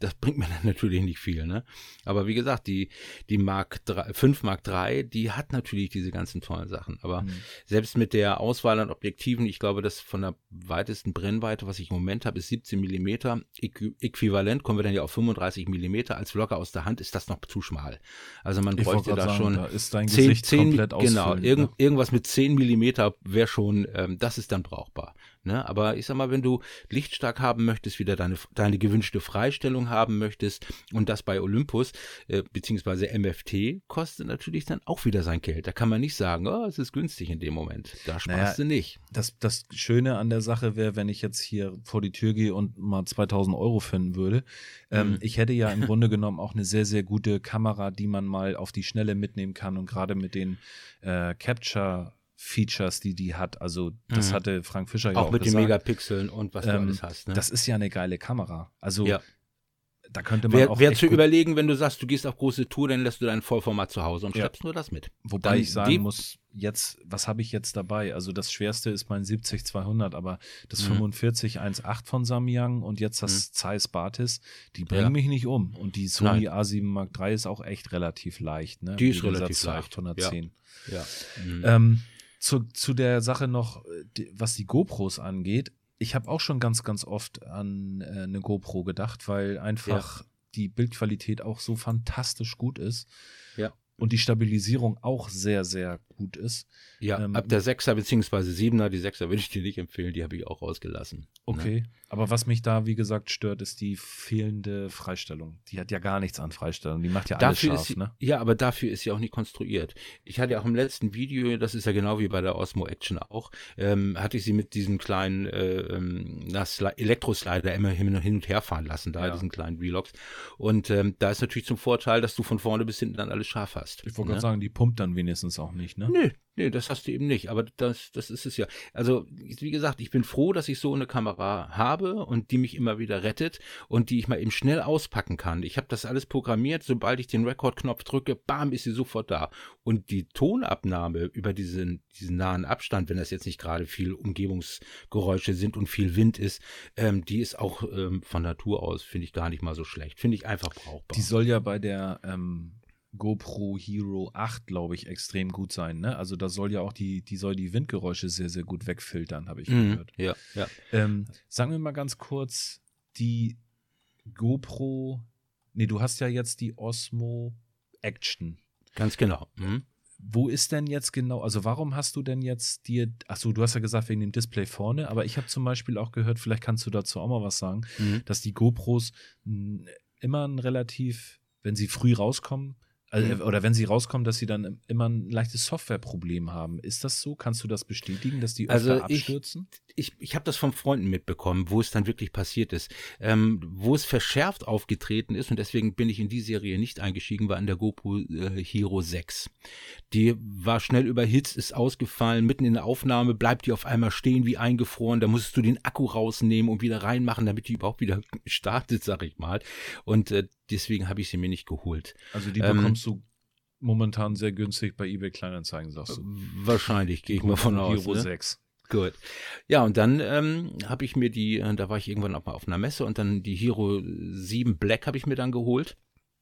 das bringt mir dann [LAUGHS] natürlich nicht viel, ne? Aber wie gesagt, die, die Mark 3, 5 Mark 3, die hat natürlich diese ganzen tollen Sachen. Aber mhm. selbst mit der Auswahl an Objektiven, ich glaube, das von der weitesten Brennweite, was ich im Moment habe, ist 17 Millimeter. Äquivalent kommen wir dann ja auf 35 Millimeter. Als Vlogger aus der Hand ist das noch zu schmal. Also man ich bräuchte da sagen, schon da ist dein 10, Gesicht 10, komplett Genau, irgend, ne? irgendwas mit 10 Millimeter wäre schon, ähm, das ist dann brauchbar. Ne? Aber ich sag mal, wenn du lichtstark haben möchtest, wieder deine, deine gewünschte Freistellung haben möchtest und das bei Olympus äh, beziehungsweise MFT kostet natürlich dann auch wieder sein Geld. Da kann man nicht sagen, oh, es ist günstig in dem Moment. Da sparst naja, du nicht. Das, das Schöne an der Sache wäre, wenn ich jetzt hier vor die Tür gehe und mal 2000 Euro finden würde. Ähm, mhm. Ich hätte ja im Grunde genommen auch eine sehr, sehr gute Kamera, die man mal auf die Schnelle mitnehmen kann und gerade mit den äh, Capture Features, die die hat. Also das mhm. hatte Frank Fischer ja auch, auch mit gesagt. den Megapixeln und was du ähm, alles hast. Ne? Das ist ja eine geile Kamera. Also ja. Da könnte man Wäre auch wär zu überlegen, wenn du sagst, du gehst auf große Tour, dann lässt du dein Vollformat zu Hause und ja. schleppst nur das mit. Wobei dann ich sagen muss, jetzt, was habe ich jetzt dabei? Also das schwerste ist mein 70-200, aber das mhm. 45-1.8 von Samyang und jetzt das mhm. Zeiss Batis, die bringen ja. mich nicht um. Und die Sony Nein. A7 Mark III ist auch echt relativ leicht. Ne? Die ist relativ leicht. 810. Ja. ja. Mhm. Ähm, zu, zu der Sache noch, die, was die GoPros angeht. Ich habe auch schon ganz, ganz oft an äh, eine GoPro gedacht, weil einfach ja. die Bildqualität auch so fantastisch gut ist. Ja und die Stabilisierung auch sehr, sehr gut ist. Ja, ähm, ab der 6er bzw. 7er, die 6er würde ich dir nicht empfehlen, die habe ich auch rausgelassen. Ne? Okay, ne? aber was mich da, wie gesagt, stört, ist die fehlende Freistellung. Die hat ja gar nichts an Freistellung, die macht ja alles dafür scharf. Sie, ne? Ja, aber dafür ist sie auch nicht konstruiert. Ich hatte ja auch im letzten Video, das ist ja genau wie bei der Osmo Action auch, ähm, hatte ich sie mit diesem kleinen äh, ähm, Elektroslider immer hin und her fahren lassen, da ja. diesen kleinen Vlogs. Und ähm, da ist natürlich zum Vorteil, dass du von vorne bis hinten dann alles scharf hast hast. Ich wollte ne? gerade sagen, die pumpt dann wenigstens auch nicht, ne? Ne? Nö, Nee, das hast du eben nicht, aber das, das ist es ja. Also, wie gesagt, ich bin froh, dass ich so eine Kamera habe und die mich immer wieder rettet und die ich mal eben schnell auspacken kann. Ich habe das alles programmiert, sobald ich den Rekordknopf drücke, bam, ist sie sofort da. Und die Tonabnahme über diesen, diesen nahen Abstand, wenn das jetzt nicht gerade viel Umgebungsgeräusche sind und viel Wind ist, ähm, die ist auch ähm, von Natur aus, finde ich gar nicht mal so schlecht. Finde ich einfach brauchbar. Die soll ja bei der ähm GoPro Hero 8, glaube ich, extrem gut sein. Ne? Also da soll ja auch die, die soll die Windgeräusche sehr, sehr gut wegfiltern, habe ich mhm, gehört. Ja, ja. Ähm, sagen wir mal ganz kurz, die GoPro, nee, du hast ja jetzt die Osmo Action. Ganz genau. Mhm. Wo ist denn jetzt genau, also warum hast du denn jetzt dir, achso, du hast ja gesagt wegen dem Display vorne, aber ich habe zum Beispiel auch gehört, vielleicht kannst du dazu auch mal was sagen, mhm. dass die GoPros immer ein relativ, wenn sie früh rauskommen, also, mhm. Oder wenn sie rauskommen, dass sie dann immer ein leichtes Softwareproblem haben. Ist das so? Kannst du das bestätigen, dass die öfter also abstürzen? Ich, ich, ich habe das von Freunden mitbekommen, wo es dann wirklich passiert ist. Ähm, wo es verschärft aufgetreten ist, und deswegen bin ich in die Serie nicht eingestiegen, war an der GoPro äh, Hero 6. Die war schnell überhitzt, ist ausgefallen, mitten in der Aufnahme bleibt die auf einmal stehen wie eingefroren. Da musstest du den Akku rausnehmen und wieder reinmachen, damit die überhaupt wieder [LAUGHS] startet, sag ich mal. Und äh, deswegen habe ich sie mir nicht geholt. Also die bekommst ähm, du momentan sehr günstig bei eBay Kleinanzeigen, sagst du. Wahrscheinlich, gehe ich mal von aus. Hero ne? 6. Gut. Ja, und dann ähm, habe ich mir die, da war ich irgendwann auch mal auf einer Messe und dann die Hero 7 Black habe ich mir dann geholt.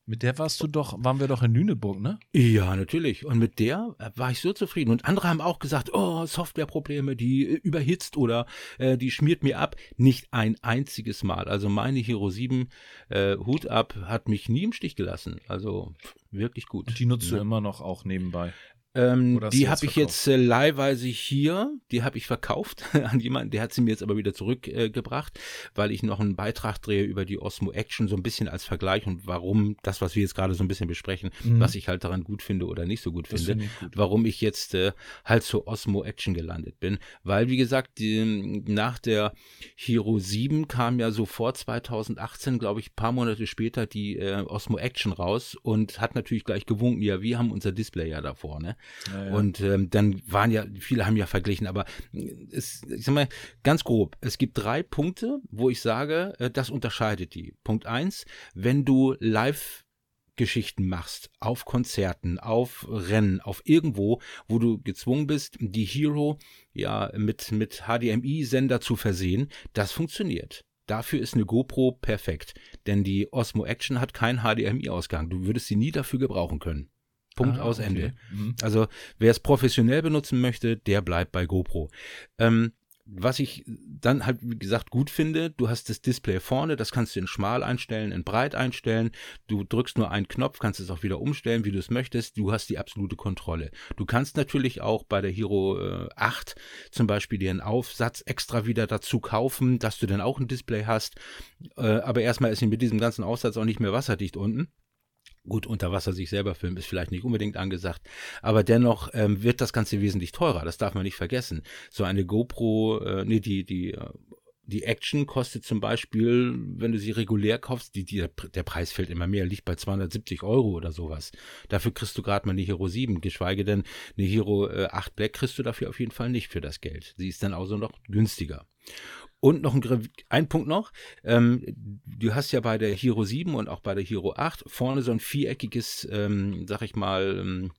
Mit der warst du doch, waren wir doch in Lüneburg, ne? Ja, natürlich. Und mit der äh, war ich so zufrieden. Und andere haben auch gesagt, oh, Softwareprobleme, die äh, überhitzt oder äh, die schmiert mir ab. Nicht ein einziges Mal. Also meine Hero 7 äh, Hut ab hat mich nie im Stich gelassen. Also wirklich gut. Und die nutzt ja. du immer noch auch nebenbei. Ähm, die habe ich jetzt äh, leihweise hier, die habe ich verkauft [LAUGHS] an jemanden, der hat sie mir jetzt aber wieder zurückgebracht, äh, weil ich noch einen Beitrag drehe über die Osmo Action, so ein bisschen als Vergleich und warum das, was wir jetzt gerade so ein bisschen besprechen, mhm. was ich halt daran gut finde oder nicht so gut das finde, find gut. warum ich jetzt äh, halt zur Osmo Action gelandet bin. Weil, wie gesagt, die, nach der Hero 7 kam ja sofort 2018, glaube ich, paar Monate später die äh, Osmo Action raus und hat natürlich gleich gewunken, ja, wir haben unser Display ja da vorne. Und ähm, dann waren ja, viele haben ja verglichen, aber es, ich sag mal, ganz grob, es gibt drei Punkte, wo ich sage, äh, das unterscheidet die. Punkt eins, wenn du live Geschichten machst, auf Konzerten, auf Rennen, auf irgendwo, wo du gezwungen bist, die Hero ja mit, mit HDMI-Sender zu versehen, das funktioniert. Dafür ist eine GoPro perfekt, denn die Osmo Action hat keinen HDMI-Ausgang. Du würdest sie nie dafür gebrauchen können. Punkt ah, aus okay. Ende. Mhm. Also wer es professionell benutzen möchte, der bleibt bei GoPro. Ähm, was ich dann halt, wie gesagt, gut finde, du hast das Display vorne, das kannst du in schmal einstellen, in breit einstellen. Du drückst nur einen Knopf, kannst es auch wieder umstellen, wie du es möchtest. Du hast die absolute Kontrolle. Du kannst natürlich auch bei der Hero äh, 8 zum Beispiel dir einen Aufsatz extra wieder dazu kaufen, dass du dann auch ein Display hast. Äh, aber erstmal ist sie mit diesem ganzen Aufsatz auch nicht mehr wasserdicht unten. Gut, unter Wasser sich selber filmen ist vielleicht nicht unbedingt angesagt, aber dennoch ähm, wird das Ganze wesentlich teurer. Das darf man nicht vergessen. So eine GoPro, äh, nee, die die äh, die Action kostet zum Beispiel, wenn du sie regulär kaufst, die, die, der Preis fällt immer mehr, liegt bei 270 Euro oder sowas. Dafür kriegst du gerade mal eine Hero 7, geschweige denn eine Hero äh, 8 Black kriegst du dafür auf jeden Fall nicht für das Geld. Sie ist dann also noch günstiger. Und noch ein, ein Punkt noch. Ähm, du hast ja bei der Hero 7 und auch bei der Hero 8 vorne so ein viereckiges, ähm, sag ich mal, ähm,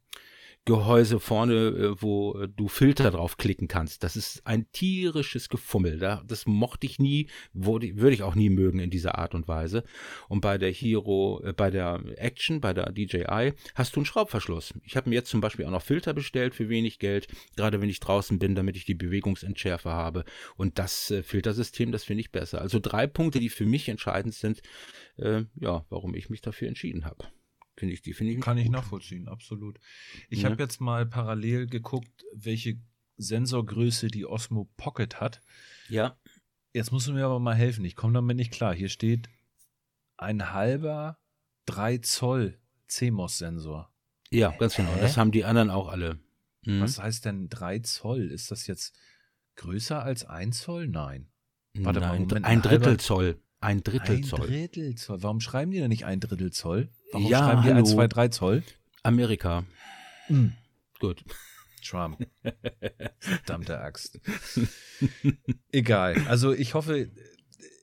Gehäuse vorne, äh, wo äh, du Filter drauf klicken kannst. Das ist ein tierisches Gefummel. Das mochte ich nie, würde ich auch nie mögen in dieser Art und Weise. Und bei der Hero, äh, bei der Action, bei der DJI, hast du einen Schraubverschluss. Ich habe mir jetzt zum Beispiel auch noch Filter bestellt für wenig Geld, gerade wenn ich draußen bin, damit ich die Bewegungsentschärfe habe. Und das Filtersystem, das finde ich besser. Also drei Punkte, die für mich entscheidend sind, äh, ja, warum ich mich dafür entschieden habe. Finde ich, die finde ich. Kann ich nachvollziehen, absolut. Ich ja. habe jetzt mal parallel geguckt, welche Sensorgröße die Osmo Pocket hat. Ja. Jetzt musst du mir aber mal helfen. Ich komme damit nicht klar. Hier steht ein halber 3 Zoll CMOS-Sensor. Ja, ganz genau. Hä? Das haben die anderen auch alle. Mhm. Was heißt denn 3 Zoll? Ist das jetzt größer als 1 Zoll? Nein. Warte Nein, mal, Moment, ein Drittel Zoll. Ein Drittel Zoll. Ein Drittel Zoll. Warum schreiben die denn nicht ein Drittel Zoll? Warum ja, schreiben die 1, 2, 3 Zoll? Amerika. Mhm. Gut. [LAUGHS] Trump. Verdammte Axt. Egal. Also ich hoffe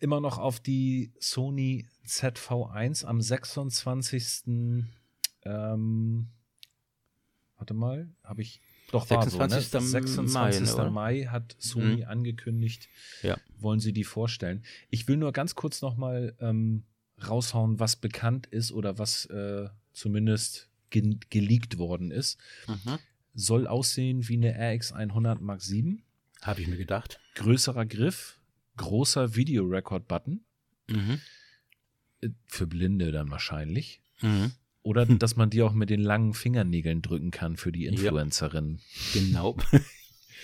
immer noch auf die Sony ZV1 am 26. Ähm, warte mal, habe ich doch 26. So, ne? 26. Mai, Mai hat Sony mhm. angekündigt, ja. wollen sie die vorstellen. Ich will nur ganz kurz noch mal ähm, raushauen, was bekannt ist oder was äh, zumindest ge geleakt worden ist. Mhm. Soll aussehen wie eine RX100 Mark 7. Habe ich mir gedacht. Größerer Griff, großer Video-Record-Button. Mhm. Äh, für Blinde dann wahrscheinlich. Mhm. Oder dass man die auch mit den langen Fingernägeln drücken kann für die Influencerin. Ja, genau. [LAUGHS]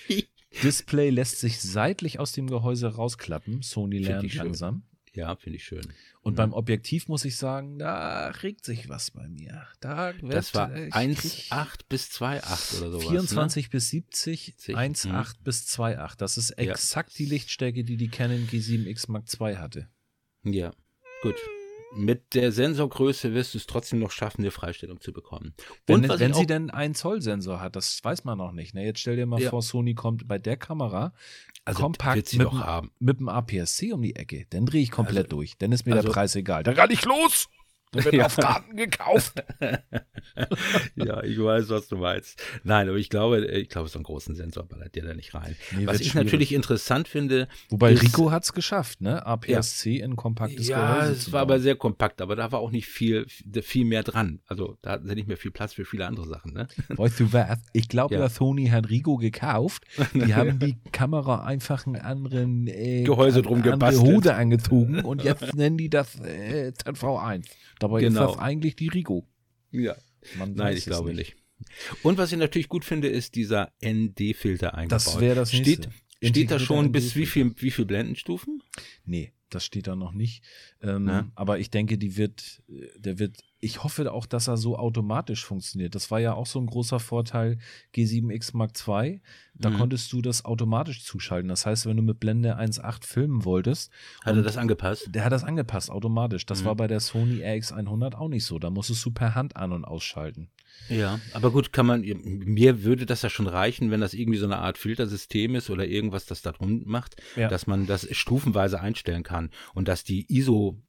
[LAUGHS] Display lässt sich seitlich aus dem Gehäuse rausklappen. Sony lernt langsam. Ja, finde ich schön. Und mhm. beim Objektiv muss ich sagen, da regt sich was bei mir. Da wird, das war 1,8 bis 2,8 oder sowas. 24 ne? bis 70, 1,8 mhm. bis 2,8. Das ist exakt ja. die Lichtstärke, die die Canon G7X Mark II hatte. Ja, gut mit der Sensorgröße wirst du es trotzdem noch schaffen, eine Freistellung zu bekommen. Und wenn, wenn sie denn einen Zoll-Sensor hat, das weiß man noch nicht. Ne? Jetzt stell dir mal ja. vor, Sony kommt bei der Kamera also kompakt mit, mit dem APS-C um die Ecke. Dann drehe ich komplett also, durch. Dann ist mir also, der Preis egal. Dann kann ich los. Dann wird [LAUGHS] ja. auf Karten gekauft. [LAUGHS] ja, ich weiß, was du meinst. Nein, aber ich glaube, ich glaube, so einen großen Sensor ballert der da nicht rein. Nee, was ich schwierig. natürlich interessant finde. Wobei ist, Rico hat es geschafft, ne? APS-C ja. in kompaktes ja, Gehäuse. Ja, es war aber sehr kompakt, aber da war auch nicht viel, viel mehr dran. Also da hatten sie nicht mehr viel Platz für viele andere Sachen, ne? [LAUGHS] Weißt du was? Ich glaube, ja. Sony hat Rico gekauft. Die haben die Kamera einfach einen anderen äh, Gehäuse drum gebastelt. Hude angezogen und jetzt nennen die das äh, ZV1. Dabei genau. ist das eigentlich die Rigo. Ja. Man Nein, ich glaube nicht. nicht. Und was ich natürlich gut finde, ist dieser ND-Filter eingebaut. Das wäre das nächste. Steht, steht da schon bis wie viel, wie viel Blendenstufen? Nee, das steht da noch nicht. Ähm, aber ich denke, die wird, der wird ich hoffe auch, dass er so automatisch funktioniert. Das war ja auch so ein großer Vorteil G7X Mark II. Da mhm. konntest du das automatisch zuschalten. Das heißt, wenn du mit Blende 1.8 filmen wolltest. Hat er das angepasst? Der hat das angepasst, automatisch. Das mhm. war bei der Sony RX100 auch nicht so. Da musstest du per Hand an- und ausschalten. Ja, aber gut, kann man, mir würde das ja schon reichen, wenn das irgendwie so eine Art Filtersystem ist oder irgendwas, das da drum macht, ja. dass man das stufenweise einstellen kann und dass die ISO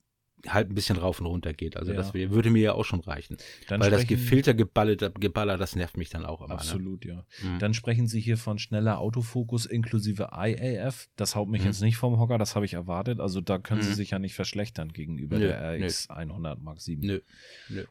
halt ein bisschen rauf und runter geht. Also ja. das würde mir ja auch schon reichen. Dann Weil das Gefiltergeballer, Geballer, das nervt mich dann auch immer. Ne? Absolut, ne? ja. Mhm. Dann sprechen Sie hier von schneller Autofokus inklusive IAF. Das haut mich mhm. jetzt nicht vom Hocker, das habe ich erwartet. Also da können mhm. Sie sich ja nicht verschlechtern gegenüber nö, der RX nö. 100 Mark 7. Nö,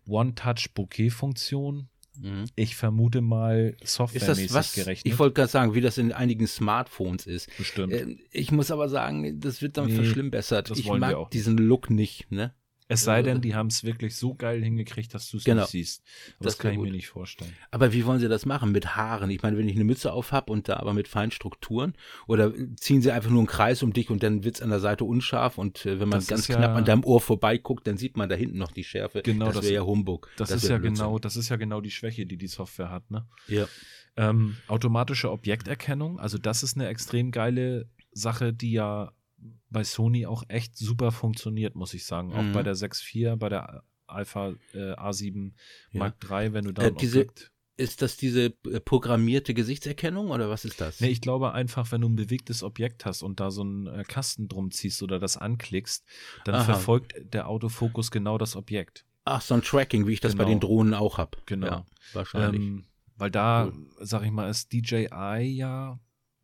One-Touch-Bokeh-Funktion Mhm. Ich vermute mal softwaremäßig was, gerechnet. Ich wollte gerade sagen, wie das in einigen Smartphones ist. Bestimmt. Äh, ich muss aber sagen, das wird dann nee, verschlimmbessert. Ich mag diesen Look nicht, ne? Es sei denn, die haben es wirklich so geil hingekriegt, dass du es genau. nicht siehst. Aber das, das kann ich gut. mir nicht vorstellen. Aber wie wollen sie das machen? Mit Haaren? Ich meine, wenn ich eine Mütze auf habe und da aber mit feinen Strukturen oder ziehen sie einfach nur einen Kreis um dich und dann wird es an der Seite unscharf und äh, wenn man das ganz knapp ja, an deinem Ohr vorbeiguckt, dann sieht man da hinten noch die Schärfe. Genau, das, das wäre ja Humbug. Das, das ist ja genau, das ist ja genau die Schwäche, die die Software hat, ne? Ja. Ähm, automatische Objekterkennung, also das ist eine extrem geile Sache, die ja bei Sony auch echt super funktioniert, muss ich sagen. Auch mhm. bei der 6.4, bei der Alpha äh, A7 ja. Mark III, wenn du da äh, diese, Ist das diese äh, programmierte Gesichtserkennung oder was ist das? Nee, ich glaube einfach, wenn du ein bewegtes Objekt hast und da so einen äh, Kasten drum ziehst oder das anklickst, dann Aha. verfolgt der Autofokus genau das Objekt. Ach, so ein Tracking, wie ich das genau. bei den Drohnen auch habe. Genau. Ja, wahrscheinlich. Ähm, weil da, cool. sag ich mal, ist DJI ja,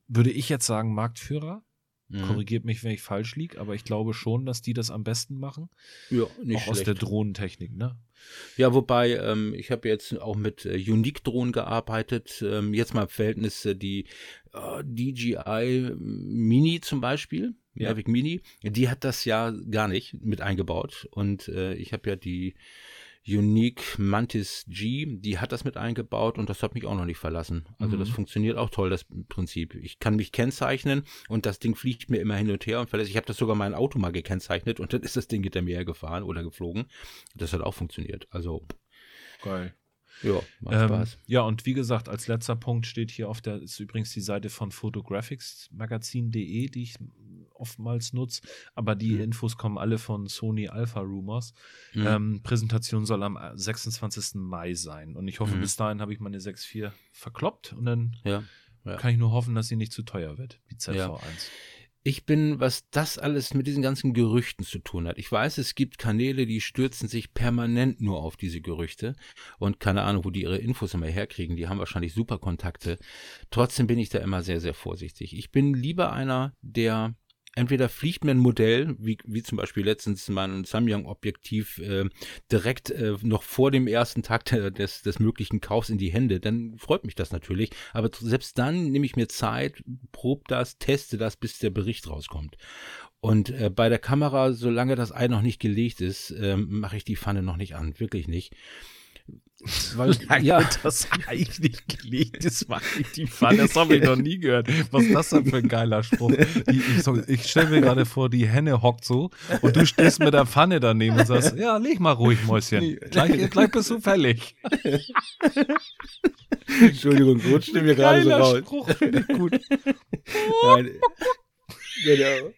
würde ich jetzt sagen, Marktführer. Mhm. Korrigiert mich, wenn ich falsch liege, aber ich glaube schon, dass die das am besten machen. Ja, nicht auch schlecht. aus der Drohnentechnik, ne? Ja, wobei, ähm, ich habe jetzt auch mit äh, Unique-Drohnen gearbeitet. Ähm, jetzt mal im Verhältnis äh, die äh, DJI Mini zum Beispiel, ja. Mavic Mini, die hat das ja gar nicht mit eingebaut. Und äh, ich habe ja die Unique Mantis G, die hat das mit eingebaut und das hat mich auch noch nicht verlassen. Also mhm. das funktioniert auch toll, das Prinzip. Ich kann mich kennzeichnen und das Ding fliegt mir immer hin und her und verlässt. Ich habe das sogar mein Auto mal gekennzeichnet und dann ist das Ding hinter mir hergefahren oder geflogen. Das hat auch funktioniert. Also geil. Ja, macht ähm, Spaß. Ja, und wie gesagt, als letzter Punkt steht hier auf der, ist übrigens die Seite von photographicsmagazin.de, die ich oftmals nutze. Aber die mhm. Infos kommen alle von Sony Alpha Rumors. Mhm. Ähm, Präsentation soll am 26. Mai sein. Und ich hoffe, mhm. bis dahin habe ich meine 6.4 verkloppt und dann ja, ja. kann ich nur hoffen, dass sie nicht zu teuer wird, die ZV1. Ja ich bin, was das alles mit diesen ganzen Gerüchten zu tun hat. Ich weiß, es gibt Kanäle, die stürzen sich permanent nur auf diese Gerüchte und keine Ahnung, wo die ihre Infos immer herkriegen. Die haben wahrscheinlich super Kontakte. Trotzdem bin ich da immer sehr, sehr vorsichtig. Ich bin lieber einer, der entweder fliegt mir ein Modell, wie, wie zum Beispiel letztens mein Samyang-Objektiv, äh, direkt äh, noch vor dem ersten Tag des, des möglichen Kaufs in die Hände, dann freut mich das natürlich. Aber selbst dann nehme ich mir Zeit, prob das, teste das, bis der Bericht rauskommt. Und äh, bei der Kamera, solange das Ei noch nicht gelegt ist, äh, mache ich die Pfanne noch nicht an. Wirklich nicht. Weil, [LAUGHS] ja, das eigentlich nicht gelegt ist, mache ich die Pfanne. Das [LAUGHS] habe ich noch nie gehört. Was ist das denn für ein geiler Spruch? Die, ich, so, ich stelle mir gerade vor, die Henne hockt so und du stehst mit der Pfanne daneben und sagst, ja, leg mal ruhig, Mäuschen. Gleich, gleich bist du fällig. [LAUGHS] Entschuldigung, rutscht mir gerade so raus. Spruch, finde ich gut. Nein. Genau.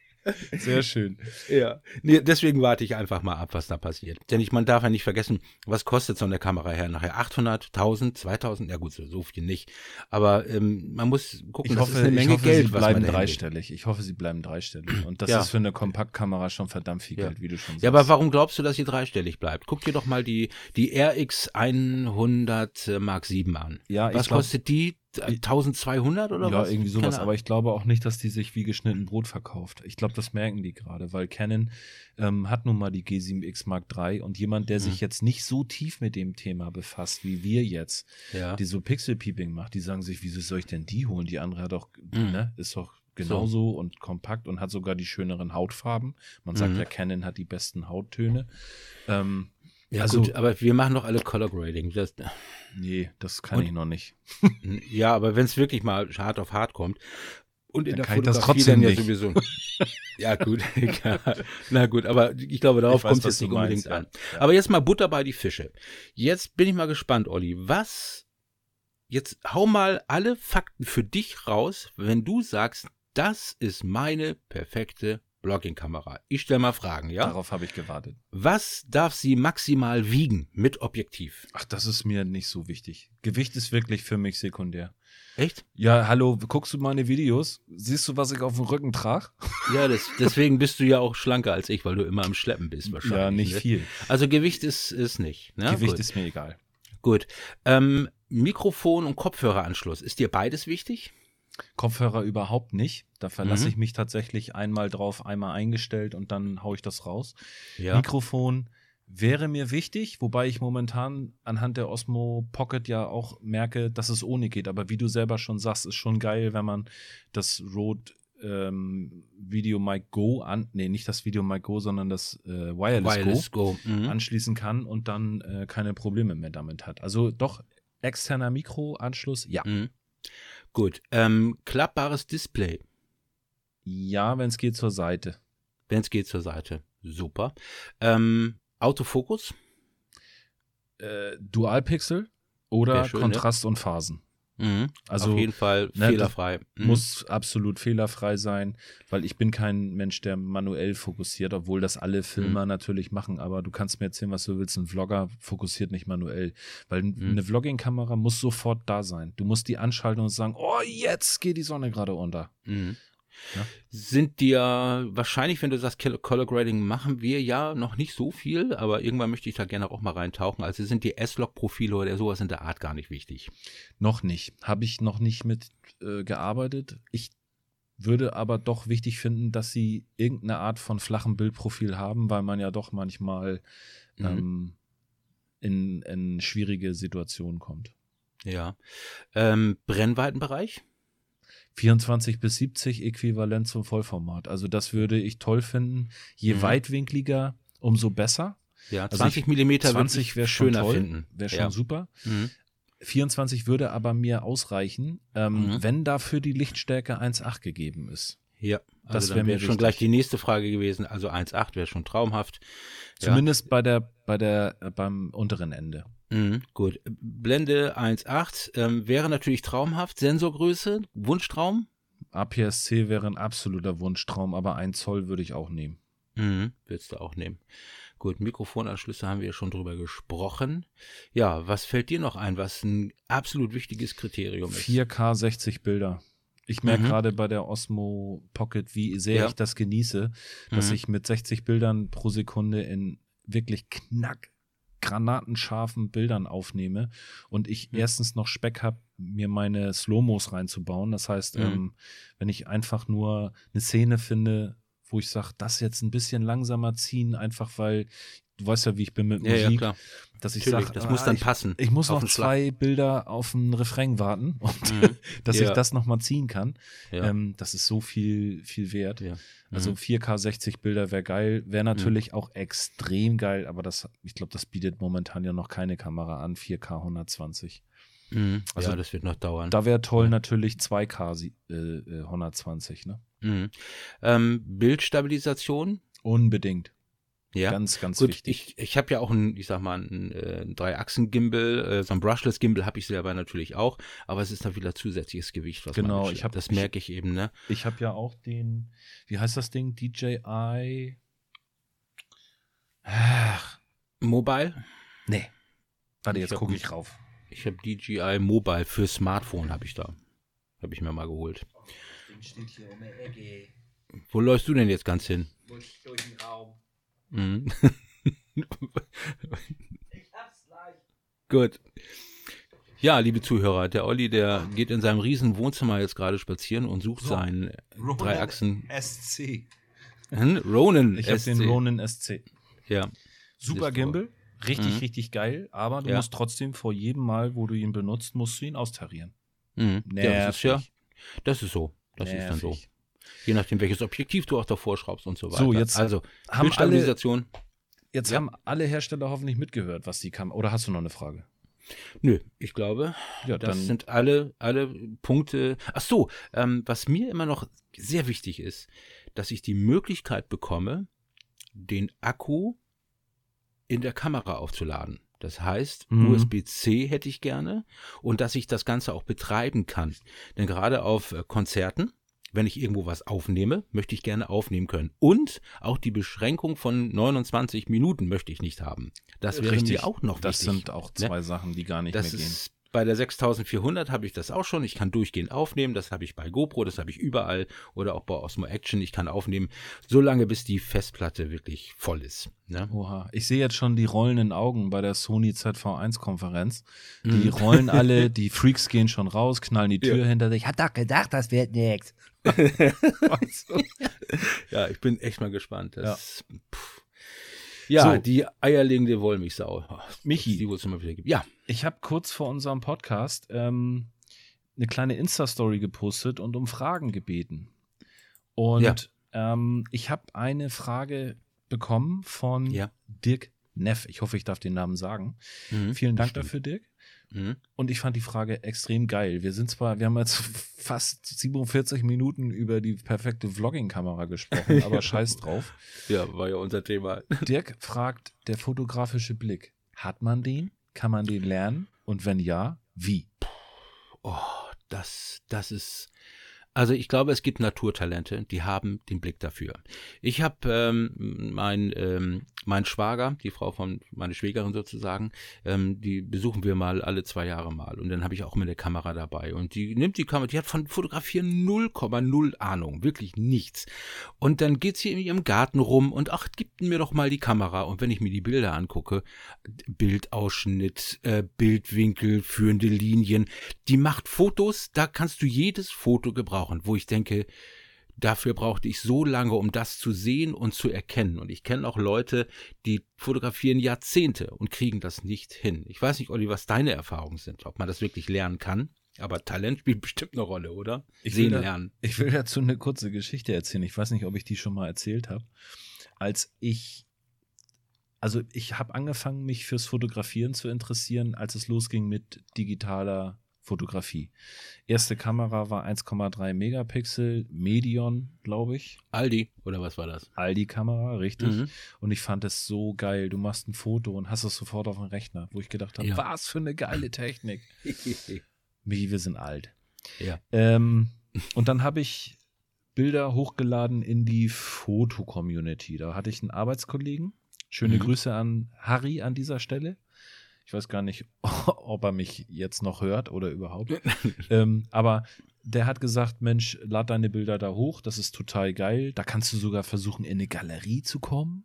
Sehr schön. Ja. Nee, deswegen warte ich einfach mal ab, was da passiert. Denn ich, man darf ja nicht vergessen, was kostet so eine Kamera her nachher? 800, 1000, 2000? Ja gut, so, so viel nicht. Aber ähm, man muss gucken, ich hoffe, das ist eine Menge hoffe, Geld, sie bleiben dreistellig. Ich hoffe, sie bleiben dreistellig. Und das ja. ist für eine Kompaktkamera schon verdammt viel Geld, wie du schon sagst. Ja, aber warum glaubst du, dass sie dreistellig bleibt? Guck dir doch mal die, die RX 100 Mark 7 an. Ja, was glaub, kostet die? 1200 oder ja, was? Ja, irgendwie sowas. Aber ich glaube auch nicht, dass die sich wie geschnitten Brot verkauft. Ich glaube, das merken die gerade, weil Canon ähm, hat nun mal die G7X Mark III und jemand, der mhm. sich jetzt nicht so tief mit dem Thema befasst, wie wir jetzt, ja. die so Pixel-Peeping macht, die sagen sich, wieso soll ich denn die holen? Die andere hat doch, mhm. ne, ist doch genauso so. und kompakt und hat sogar die schöneren Hautfarben. Man sagt mhm. ja, Canon hat die besten Hauttöne. Ähm, ja, also, gut, aber wir machen doch alle Color Grading. Das, nee, das kann und, ich noch nicht. [LAUGHS] ja, aber wenn es wirklich mal hart auf hart kommt. Und in dann der kann Fotografie dann ja sowieso. [LAUGHS] ja, gut, [LAUGHS] egal. Na gut, aber ich glaube, darauf kommt es jetzt nicht unbedingt meinst, an. Ja. Aber jetzt mal Butter bei die Fische. Jetzt bin ich mal gespannt, Olli. Was, jetzt hau mal alle Fakten für dich raus, wenn du sagst, das ist meine perfekte Blogging-Kamera. Ich stelle mal Fragen, ja? Darauf habe ich gewartet. Was darf sie maximal wiegen mit Objektiv? Ach, das ist mir nicht so wichtig. Gewicht ist wirklich für mich sekundär. Echt? Ja, hallo, guckst du meine Videos? Siehst du, was ich auf dem Rücken trage? [LAUGHS] Ja, das, deswegen bist du ja auch schlanker als ich, weil du immer am Schleppen bist wahrscheinlich. Ja, nicht ne? viel. Also Gewicht ist, ist nicht. Ne? Gewicht Gut. ist mir egal. Gut. Ähm, Mikrofon und Kopfhöreranschluss. Ist dir beides wichtig? Kopfhörer überhaupt nicht. Da verlasse mhm. ich mich tatsächlich einmal drauf, einmal eingestellt und dann haue ich das raus. Ja. Mikrofon wäre mir wichtig, wobei ich momentan anhand der Osmo Pocket ja auch merke, dass es ohne geht. Aber wie du selber schon sagst, ist schon geil, wenn man das Rode ähm, Video Mic Go an, nee, nicht das Video Mic Go, sondern das äh, Wireless, Wireless, Go, Go. Mhm. anschließen kann und dann äh, keine Probleme mehr damit hat. Also doch externer Mikroanschluss, ja. Mhm. Gut. Ähm, klappbares Display. Ja, wenn es geht zur Seite. Wenn es geht zur Seite. Super. Ähm, Autofokus. Äh, Dualpixel oder schön, Kontrast ja. und Phasen. Mhm. Also auf jeden Fall ne, fehlerfrei. Mhm. Muss absolut fehlerfrei sein, weil ich bin kein Mensch, der manuell fokussiert, obwohl das alle Filmer mhm. natürlich machen. Aber du kannst mir erzählen, was du willst. Ein Vlogger fokussiert nicht manuell, weil mhm. eine Vlogging-Kamera muss sofort da sein. Du musst die anschalten und sagen, oh, jetzt geht die Sonne gerade unter. Ja. Sind dir wahrscheinlich, wenn du sagst, Color Grading machen wir ja noch nicht so viel, aber irgendwann möchte ich da gerne auch mal reintauchen. Also sind die S-Log-Profile oder sowas in der Art gar nicht wichtig? Noch nicht. Habe ich noch nicht mit äh, gearbeitet. Ich würde aber doch wichtig finden, dass sie irgendeine Art von flachem Bildprofil haben, weil man ja doch manchmal mhm. ähm, in, in schwierige Situationen kommt. Ja. Ähm, Brennweitenbereich? 24 bis 70 äquivalent zum Vollformat. Also das würde ich toll finden. Je mhm. weitwinkliger, umso besser. Ja, 20 also Millimeter 20 wäre schöner toll, finden. Wäre schon ja. super. Mhm. 24 würde aber mir ausreichen, ähm, mhm. wenn dafür die Lichtstärke 1,8 gegeben ist. Ja, also das wäre wär schon gleich die nächste Frage gewesen. Also 1,8 wäre schon traumhaft. Zumindest ja. bei der, bei der, äh, beim unteren Ende. Mhm, gut. Blende 1.8 ähm, wäre natürlich traumhaft. Sensorgröße, Wunschtraum? APS-C wäre ein absoluter Wunschtraum, aber ein Zoll würde ich auch nehmen. Mhm, würdest du auch nehmen. Gut, Mikrofonanschlüsse haben wir ja schon drüber gesprochen. Ja, was fällt dir noch ein, was ein absolut wichtiges Kriterium ist? 4K 60 Bilder. Ich merke mhm. gerade bei der Osmo Pocket, wie sehr ja. ich das genieße, dass mhm. ich mit 60 Bildern pro Sekunde in wirklich knack granatenscharfen Bildern aufnehme und ich mhm. erstens noch Speck habe, mir meine Slow-Mos reinzubauen. Das heißt, mhm. ähm, wenn ich einfach nur eine Szene finde, wo ich sage, das jetzt ein bisschen langsamer ziehen, einfach weil du weißt ja, wie ich bin mit ja, Musik, ja, dass ich sage, das ah, muss dann ich, passen. Ich muss auf zwei. Bilder auf ein Refrain warten [LAUGHS] und mhm. dass ja. ich das nochmal ziehen kann. Ähm, das ist so viel, viel wert. Also 4K mhm. 60 Bilder wäre geil, wäre natürlich mhm. auch extrem geil, aber das, ich glaube, das bietet momentan ja noch keine Kamera an, 4K 120. Mhm. Also, ja, das wird noch dauern. Da wäre toll natürlich 2K äh, 120, ne? Mhm. Ähm, Bildstabilisation? Unbedingt. Ja, ganz, ganz Gut, wichtig. Ich, ich habe ja auch ein, ich sag mal, ein, äh, ein Drei-Achsen-Gimbal, äh, so ein Brushless-Gimbal habe ich selber natürlich auch, aber es ist dann wieder zusätzliches Gewicht, was genau, man ich hab, das merke ich eben, ne? Ich habe ja auch den, wie heißt das Ding? DJI Ach. Mobile? Nee. Warte, jetzt gucke ich rauf. Ich habe DJI Mobile für Smartphone habe ich da. Habe ich mir mal geholt. Das Ding steht hier um der Ecke. Wo läufst du denn jetzt ganz hin? Durch, durch den Raum. Mhm. ich hab's gleich. Gut. Ja, liebe Zuhörer, der Olli, der geht in seinem riesen Wohnzimmer jetzt gerade spazieren und sucht so, seinen Ronin Dreiachsen. SC. Hm? Ronin Ich habe den Ronin SC. Ja. Super Gimbal. Richtig, mhm. richtig geil. Aber du ja. musst trotzdem vor jedem Mal, wo du ihn benutzt, musst du ihn austarieren. Mhm. Ja, das ist ja, das ist so. Das Nervig. ist dann so. Je nachdem, welches Objektiv du auch davor schraubst und so weiter. So, jetzt also haben alle, jetzt ja. haben alle Hersteller hoffentlich mitgehört, was die kam. Oder hast du noch eine Frage? Nö, ich glaube, ja, das sind alle, alle Punkte. Ach so, ähm, was mir immer noch sehr wichtig ist, dass ich die Möglichkeit bekomme, den Akku in der Kamera aufzuladen. Das heißt, mhm. USB-C hätte ich gerne und dass ich das Ganze auch betreiben kann. Denn gerade auf äh, Konzerten wenn ich irgendwo was aufnehme, möchte ich gerne aufnehmen können. Und auch die Beschränkung von 29 Minuten möchte ich nicht haben. Das wäre Richtig. mir auch noch das wichtig. Das sind auch ne? zwei ne? Sachen, die gar nicht das mehr gehen. Bei der 6400 habe ich das auch schon. Ich kann durchgehend aufnehmen. Das habe ich bei GoPro, das habe ich überall oder auch bei Osmo Action. Ich kann aufnehmen, so lange bis die Festplatte wirklich voll ist. Ne? Oha, ich sehe jetzt schon die rollenden Augen bei der Sony ZV1-Konferenz. Die mhm. rollen alle, [LAUGHS] die Freaks gehen schon raus, knallen die Tür ja. hinter sich. Hat doch gedacht, das wird nichts. [LAUGHS] ja, ich bin echt mal gespannt. Das, ja. Ja, so. die eierlegende Wollmilchsau. Michi. Die wohl immer wieder gibt. Ja. Ich habe kurz vor unserem Podcast ähm, eine kleine Insta-Story gepostet und um Fragen gebeten. Und ja. ähm, ich habe eine Frage bekommen von ja. Dirk Neff. Ich hoffe, ich darf den Namen sagen. Mhm, Vielen Dank bestimmt. dafür, Dirk. Mhm. Und ich fand die Frage extrem geil. Wir sind zwar, wir haben jetzt [LAUGHS] fast 47 Minuten über die perfekte Vlogging-Kamera gesprochen, [LAUGHS] aber scheiß drauf. Ja, war ja unser Thema. [LAUGHS] Dirk fragt, der fotografische Blick, hat man den? Kann man den lernen? Und wenn ja, wie? Oh, das, das ist, also ich glaube, es gibt Naturtalente, die haben den Blick dafür. Ich habe ähm, mein, ähm, mein Schwager, die Frau von meine Schwägerin sozusagen, ähm, die besuchen wir mal alle zwei Jahre mal. Und dann habe ich auch immer eine Kamera dabei. Und die nimmt die Kamera, die hat von Fotografieren 0,0 Ahnung, wirklich nichts. Und dann geht sie in ihrem Garten rum und ach, gibt mir doch mal die Kamera. Und wenn ich mir die Bilder angucke, Bildausschnitt, äh, Bildwinkel, führende Linien, die macht Fotos, da kannst du jedes Foto gebrauchen brauchen, wo ich denke, dafür brauchte ich so lange, um das zu sehen und zu erkennen. Und ich kenne auch Leute, die fotografieren Jahrzehnte und kriegen das nicht hin. Ich weiß nicht, Olli, was deine Erfahrungen sind, ob man das wirklich lernen kann. Aber Talent spielt [LAUGHS] bestimmt eine Rolle, oder? Ich Sehen da, lernen. Ich will dazu eine kurze Geschichte erzählen. Ich weiß nicht, ob ich die schon mal erzählt habe. Als ich, also ich habe angefangen, mich fürs Fotografieren zu interessieren, als es losging mit digitaler Fotografie. Erste Kamera war 1,3 Megapixel, Medion, glaube ich. Aldi, oder was war das? Aldi-Kamera, richtig. Mhm. Und ich fand es so geil. Du machst ein Foto und hast es sofort auf dem Rechner, wo ich gedacht habe, ja. was für eine geile Technik. [LAUGHS] Wie, wir sind alt. Ja. Ähm, Und dann habe ich Bilder hochgeladen in die Foto-Community. Da hatte ich einen Arbeitskollegen. Schöne mhm. Grüße an Harry an dieser Stelle. Ich weiß gar nicht, [LAUGHS] ob er mich jetzt noch hört oder überhaupt. [LAUGHS] ähm, aber der hat gesagt, Mensch, lad deine Bilder da hoch, das ist total geil. Da kannst du sogar versuchen, in eine Galerie zu kommen.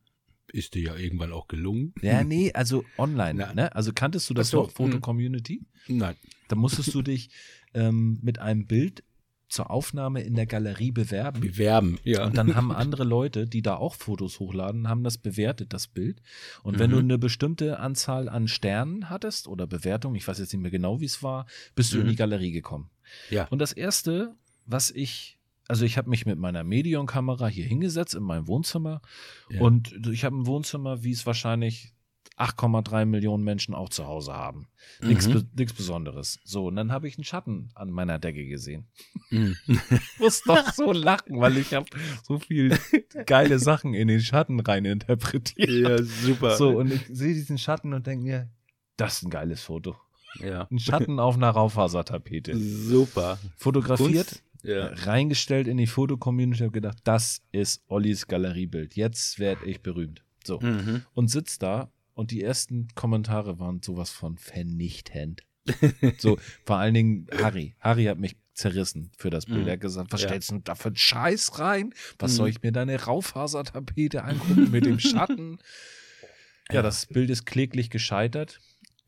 Ist dir ja irgendwann auch gelungen. Ja, [LAUGHS] nee, also online. Ne? Also kanntest du das so, noch, Foto-Community? Nein. Da musstest du dich ähm, mit einem Bild zur Aufnahme in der Galerie bewerben. Bewerben, ja. Und dann haben [LAUGHS] andere Leute, die da auch Fotos hochladen, haben das bewertet, das Bild. Und wenn mhm. du eine bestimmte Anzahl an Sternen hattest oder Bewertung, ich weiß jetzt nicht mehr genau, wie es war, bist du in die mhm. Galerie gekommen. Ja. Und das erste, was ich also ich habe mich mit meiner Medion-Kamera hier hingesetzt in meinem Wohnzimmer ja. und ich habe ein Wohnzimmer, wie es wahrscheinlich 8,3 Millionen Menschen auch zu Hause haben. Mhm. Nichts Besonderes. So, und dann habe ich einen Schatten an meiner Decke gesehen. Mhm. ich muss doch so lachen, weil ich habe so viel geile Sachen in den Schatten rein interpretiert. Ja, super. So, und ich sehe diesen Schatten und denke mir, das ist ein geiles Foto. Ja. Ein Schatten auf einer Raufasertapete. Super. Fotografiert, ja. reingestellt in die Fotocommunity und gedacht, das ist Ollis Galeriebild. Jetzt werde ich berühmt. So. Mhm. Und sitzt da und die ersten Kommentare waren sowas von vernichtend. [LAUGHS] so, vor allen Dingen Harry. Harry hat mich zerrissen für das Bild. Mhm. Er hat gesagt, was ja. stellst du da für einen Scheiß rein? Was mhm. soll ich mir deine Raufasertapete angucken mit dem Schatten? [LAUGHS] ja, das Bild ist kläglich gescheitert.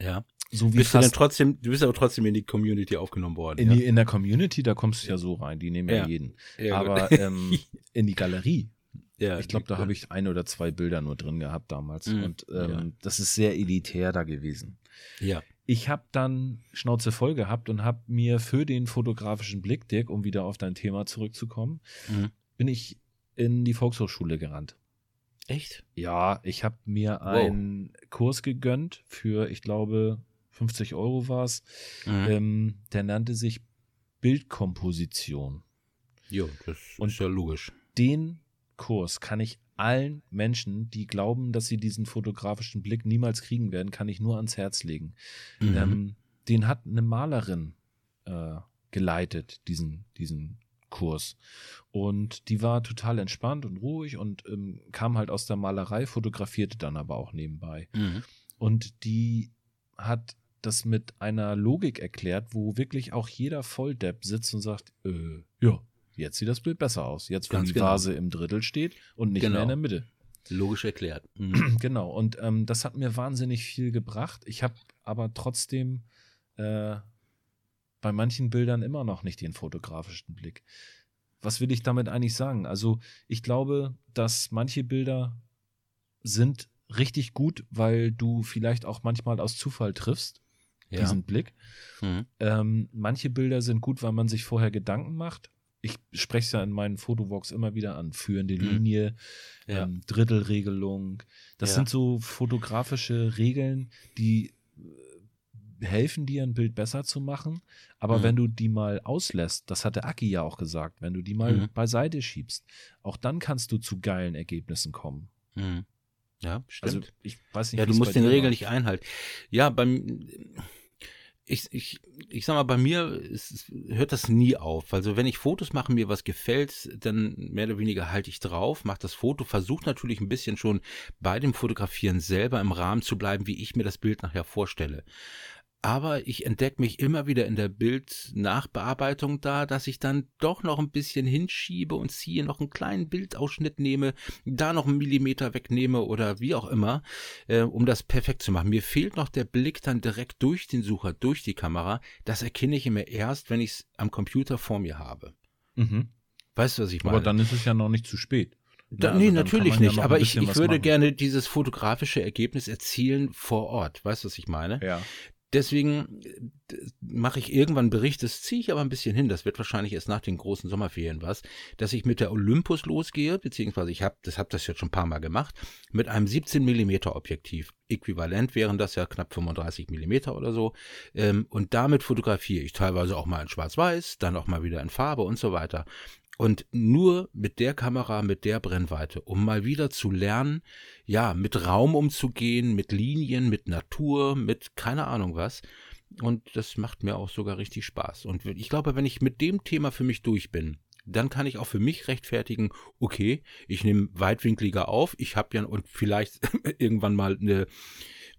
Ja. So wie bist du, denn trotzdem, du bist aber trotzdem in die Community aufgenommen worden. In, ja? die, in der Community, da kommst du ja so rein, die nehmen ja, ja jeden. Ja, aber ähm, in die Galerie, ja, ich glaube, da habe ich ein oder zwei Bilder nur drin gehabt damals. Mhm. Und ähm, ja. das ist sehr elitär da gewesen. Ja. Ich habe dann Schnauze voll gehabt und habe mir für den fotografischen Blick, Dirk, um wieder auf dein Thema zurückzukommen, mhm. bin ich in die Volkshochschule gerannt. Echt? Ja, ich habe mir wow. einen Kurs gegönnt für, ich glaube, 50 Euro war es. Mhm. Ähm, der nannte sich Bildkomposition. Jo, das und ist ja logisch. Den Kurs kann ich allen Menschen, die glauben, dass sie diesen fotografischen Blick niemals kriegen werden, kann ich nur ans Herz legen. Mhm. Ähm, den hat eine Malerin äh, geleitet, diesen, diesen Kurs. Und die war total entspannt und ruhig und ähm, kam halt aus der Malerei, fotografierte dann aber auch nebenbei. Mhm. Und die hat das mit einer Logik erklärt, wo wirklich auch jeder Volldepp sitzt und sagt, äh, ja, Jetzt sieht das Bild besser aus. Jetzt, wo Ganz die genau. Vase im Drittel steht und nicht genau. mehr in der Mitte. Logisch erklärt. [CLEARS THROAT] Mhm. Genau. Und ähm, das hat mir wahnsinnig viel gebracht. Ich habe aber trotzdem äh, bei manchen Bildern immer noch nicht den fotografischen Blick. Was will ich damit eigentlich sagen? Also ich glaube, dass manche Bilder sind richtig gut, weil du vielleicht auch manchmal aus Zufall triffst, ja. diesen Blick. Mhm. Ähm, manche Bilder sind gut, weil man sich vorher Gedanken macht ich spreche es ja in meinen Fotowalks immer wieder an. Führende mhm. Linie, ja. ähm, Drittelregelung. Das ja. sind so fotografische Regeln, die äh, helfen dir, ein Bild besser zu machen. Aber mhm. wenn du die mal auslässt, das hat der Aki ja auch gesagt, wenn du die mal mhm. beiseite schiebst, auch dann kannst du zu geilen Ergebnissen kommen. Mhm. Ja, stimmt. Also ich weiß nicht, ja, du musst den Regeln nicht einhalten. Ja, beim ich, ich, ich sag mal, bei mir ist, hört das nie auf. Also wenn ich Fotos mache, mir was gefällt, dann mehr oder weniger halte ich drauf, mache das Foto, versuche natürlich ein bisschen schon bei dem Fotografieren selber im Rahmen zu bleiben, wie ich mir das Bild nachher vorstelle aber ich entdecke mich immer wieder in der Bildnachbearbeitung da, dass ich dann doch noch ein bisschen hinschiebe und ziehe, noch einen kleinen Bildausschnitt nehme, da noch einen Millimeter wegnehme oder wie auch immer, äh, um das perfekt zu machen. Mir fehlt noch der Blick dann direkt durch den Sucher, durch die Kamera. Das erkenne ich immer erst, wenn ich es am Computer vor mir habe. Mhm. Weißt du, was ich meine? Aber dann ist es ja noch nicht zu spät. Da, also nee, natürlich nicht. Ja aber ich, ich würde machen. gerne dieses fotografische Ergebnis erzielen vor Ort. Weißt du, was ich meine? Ja deswegen äh, mache ich irgendwann einen Bericht, das ziehe ich aber ein bisschen hin, das wird wahrscheinlich erst nach den großen Sommerferien was, dass ich mit der Olympus losgehe, beziehungsweise ich habe das, hab das jetzt schon ein paar Mal gemacht, mit einem 17 Millimeter Objektiv. Äquivalent wären das ja knapp 35 Millimeter oder so. Ähm, und damit fotografiere ich teilweise auch mal in Schwarz-Weiß, dann auch mal wieder in Farbe und so weiter. Und nur mit der Kamera, mit der Brennweite, um mal wieder zu lernen, ja, mit Raum umzugehen, mit Linien, mit Natur, mit keine Ahnung was. Und das macht mir auch sogar richtig Spaß. Und ich glaube, wenn ich mit dem Thema für mich durch bin, dann kann ich auch für mich rechtfertigen, okay, ich nehme weitwinkliger auf, ich habe ja und vielleicht [LAUGHS] irgendwann mal eine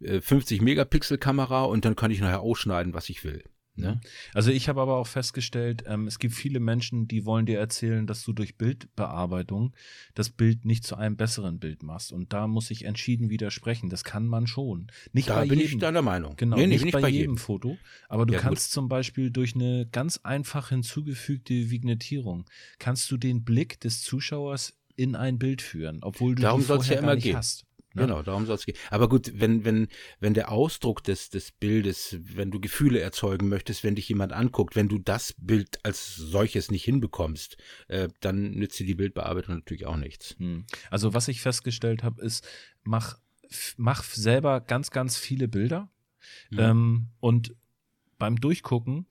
50 äh, Megapixel Kamera und dann kann ich nachher ausschneiden, was ich will. Ne? Also ich habe aber auch festgestellt, ähm, es gibt viele Menschen, die wollen dir erzählen, dass du durch Bildbearbeitung das Bild nicht zu einem besseren Bild machst. Und da muss ich entschieden widersprechen. Das kann man schon. Nicht da bei bin jedem, ich deiner Meinung. Genau, nee, nee, nicht, bei, bei, jedem, jedem Foto. Aber du ja, kannst gut. zum Beispiel durch eine ganz einfach hinzugefügte Vignettierung, kannst du den Blick des Zuschauers in ein Bild führen, obwohl du Darum soll es ja immer gehen. hast. Ne? Genau, darum soll es gehen. Aber gut, wenn, wenn, wenn der Ausdruck des, des Bildes, wenn du Gefühle erzeugen möchtest, wenn dich jemand anguckt, wenn du das Bild als solches nicht hinbekommst, äh, dann nützt dir die Bildbearbeitung natürlich auch nichts. Hm. Also was ich festgestellt habe, ist, mach, mach selber ganz, ganz viele Bilder mhm. ähm, und beim Durchgucken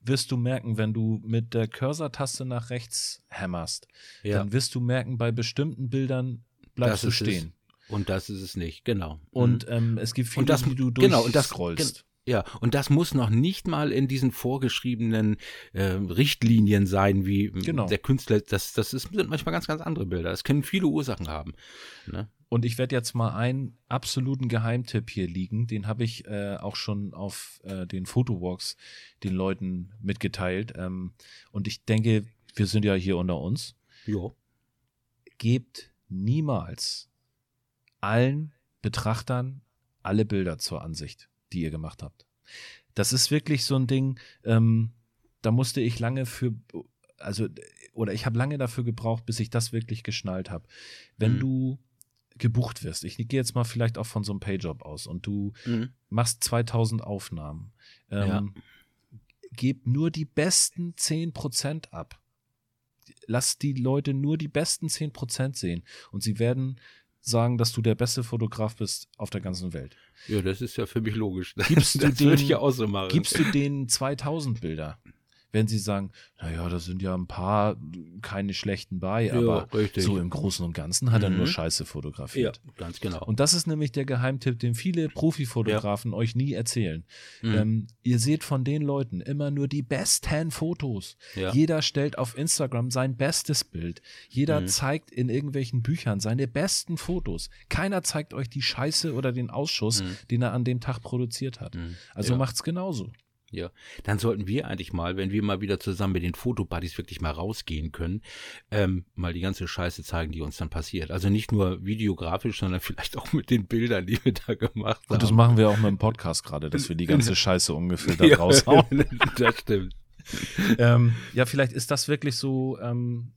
wirst du merken, wenn du mit der Cursor-Taste nach rechts hämmerst, ja. dann wirst du merken, bei bestimmten Bildern bleibst das du stehen. Und das ist es nicht, genau. Und mhm. ähm, es gibt viele, und das, die du genau, und das, scrollst. Ja, und das muss noch nicht mal in diesen vorgeschriebenen äh, Richtlinien sein, wie genau. der Künstler. Das, das ist, sind manchmal ganz, ganz andere Bilder. Das können viele Ursachen haben. Ne? Und ich werde jetzt mal einen absoluten Geheimtipp hier liegen. Den habe ich äh, auch schon auf äh, den Fotowalks den Leuten mitgeteilt. Ähm, und ich denke, wir sind ja hier unter uns. Jo. Gebt niemals allen Betrachtern alle Bilder zur Ansicht, die ihr gemacht habt. Das ist wirklich so ein Ding, ähm, da musste ich lange für, also, oder ich habe lange dafür gebraucht, bis ich das wirklich geschnallt habe. Wenn mhm. du gebucht wirst, ich gehe jetzt mal vielleicht auch von so einem Payjob aus und du mhm. machst 2000 Aufnahmen, ähm, ja. gib nur die besten 10% ab. Lass die Leute nur die besten 10% sehen und sie werden sagen, dass du der beste Fotograf bist auf der ganzen Welt. Ja, das ist ja für mich logisch. Gibst [LAUGHS] das du den, ich ja auch so machen. Gibst du denen 2000 Bilder? Wenn sie sagen, naja, da sind ja ein paar keine schlechten bei, aber ja, so im Großen und Ganzen hat mhm. er nur mhm. Scheiße fotografiert. Ja, ganz genau. Und das ist nämlich der Geheimtipp, den viele Profifotografen ja. euch nie erzählen. Mhm. Ähm, ihr seht von den Leuten immer nur die besten Fotos. Ja. Jeder stellt auf Instagram sein bestes Bild. Jeder mhm. zeigt in irgendwelchen Büchern seine besten Fotos. Keiner zeigt euch die Scheiße oder den Ausschuss, mhm. den er an dem Tag produziert hat. Mhm. Also macht's genauso. Ja, dann sollten wir eigentlich mal, wenn wir mal wieder zusammen mit den Fotobuddies wirklich mal rausgehen können, ähm, mal die ganze Scheiße zeigen, die uns dann passiert. Also nicht nur videografisch, sondern [LAUGHS] vielleicht auch mit den Bildern, die wir da gemacht haben. Und das machen wir auch mit dem Podcast gerade, dass wir die ganze [LAUGHS] Scheiße ungefähr da ja, raushauen. [LAUGHS] das stimmt. ähm, ja, vielleicht ist das wirklich so ähm,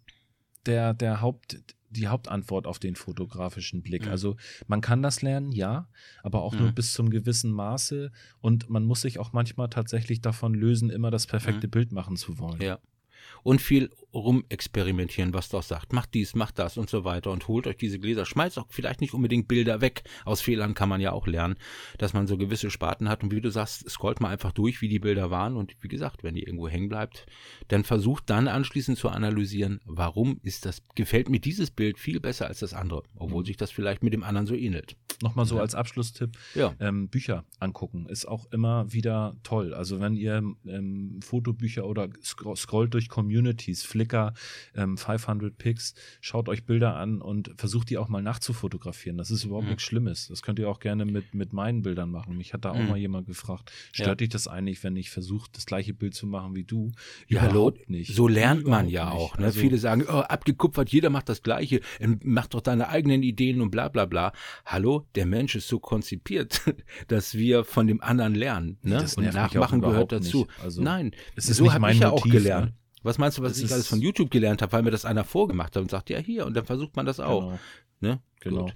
der, der Haupt, die Hauptantwort auf den fotografischen Blick. Mhm. Also man kann das lernen, ja, aber auch mhm. nur bis zum gewissen Maße und man muss sich auch manchmal tatsächlich davon lösen, immer das perfekte mhm. Bild machen zu wollen. Ja und viel rumexperimentieren, was das sagt. Macht dies, macht das und so weiter und holt euch diese Gläser. Schmeißt auch vielleicht nicht unbedingt Bilder weg. Aus Fehlern kann man ja auch lernen, dass man so gewisse Sparten hat. Und wie du sagst, scrollt mal einfach durch, wie die Bilder waren. Und wie gesagt, wenn die irgendwo hängen bleibt, dann versucht dann anschließend zu analysieren, warum ist das, gefällt mir dieses Bild viel besser als das andere, obwohl mhm. sich das vielleicht mit dem anderen so ähnelt. Nochmal so ja. als Abschlusstipp, ja. ähm, Bücher angucken ist auch immer wieder toll. Also wenn ihr ähm, Fotobücher oder scrollt durch Communities, Flickr, ähm, 500 Pics, schaut euch Bilder an und versucht die auch mal nachzufotografieren. Das ist überhaupt mhm. nichts Schlimmes. Das könnt ihr auch gerne mit, mit meinen Bildern machen. Mich hat da auch mhm. mal jemand gefragt, stört ja. dich das eigentlich, wenn ich versuche, das gleiche Bild zu machen wie du? Ja, hallo, nicht. So lernt überhaupt man ja auch. Ne? Also, Viele sagen, oh, abgekupfert, jeder macht das Gleiche, ähm, mach doch deine eigenen Ideen und bla bla bla. Hallo, der Mensch ist so konzipiert, [LAUGHS] dass wir von dem anderen lernen. Ne? und nachmachen gehört dazu. Also, Nein, so habe ich ja auch gelernt. Ne? Was meinst du, was das ich alles von YouTube gelernt habe, weil mir das einer vorgemacht hat und sagt, ja hier, und dann versucht man das auch. Genau. Ne? Genau. Gut.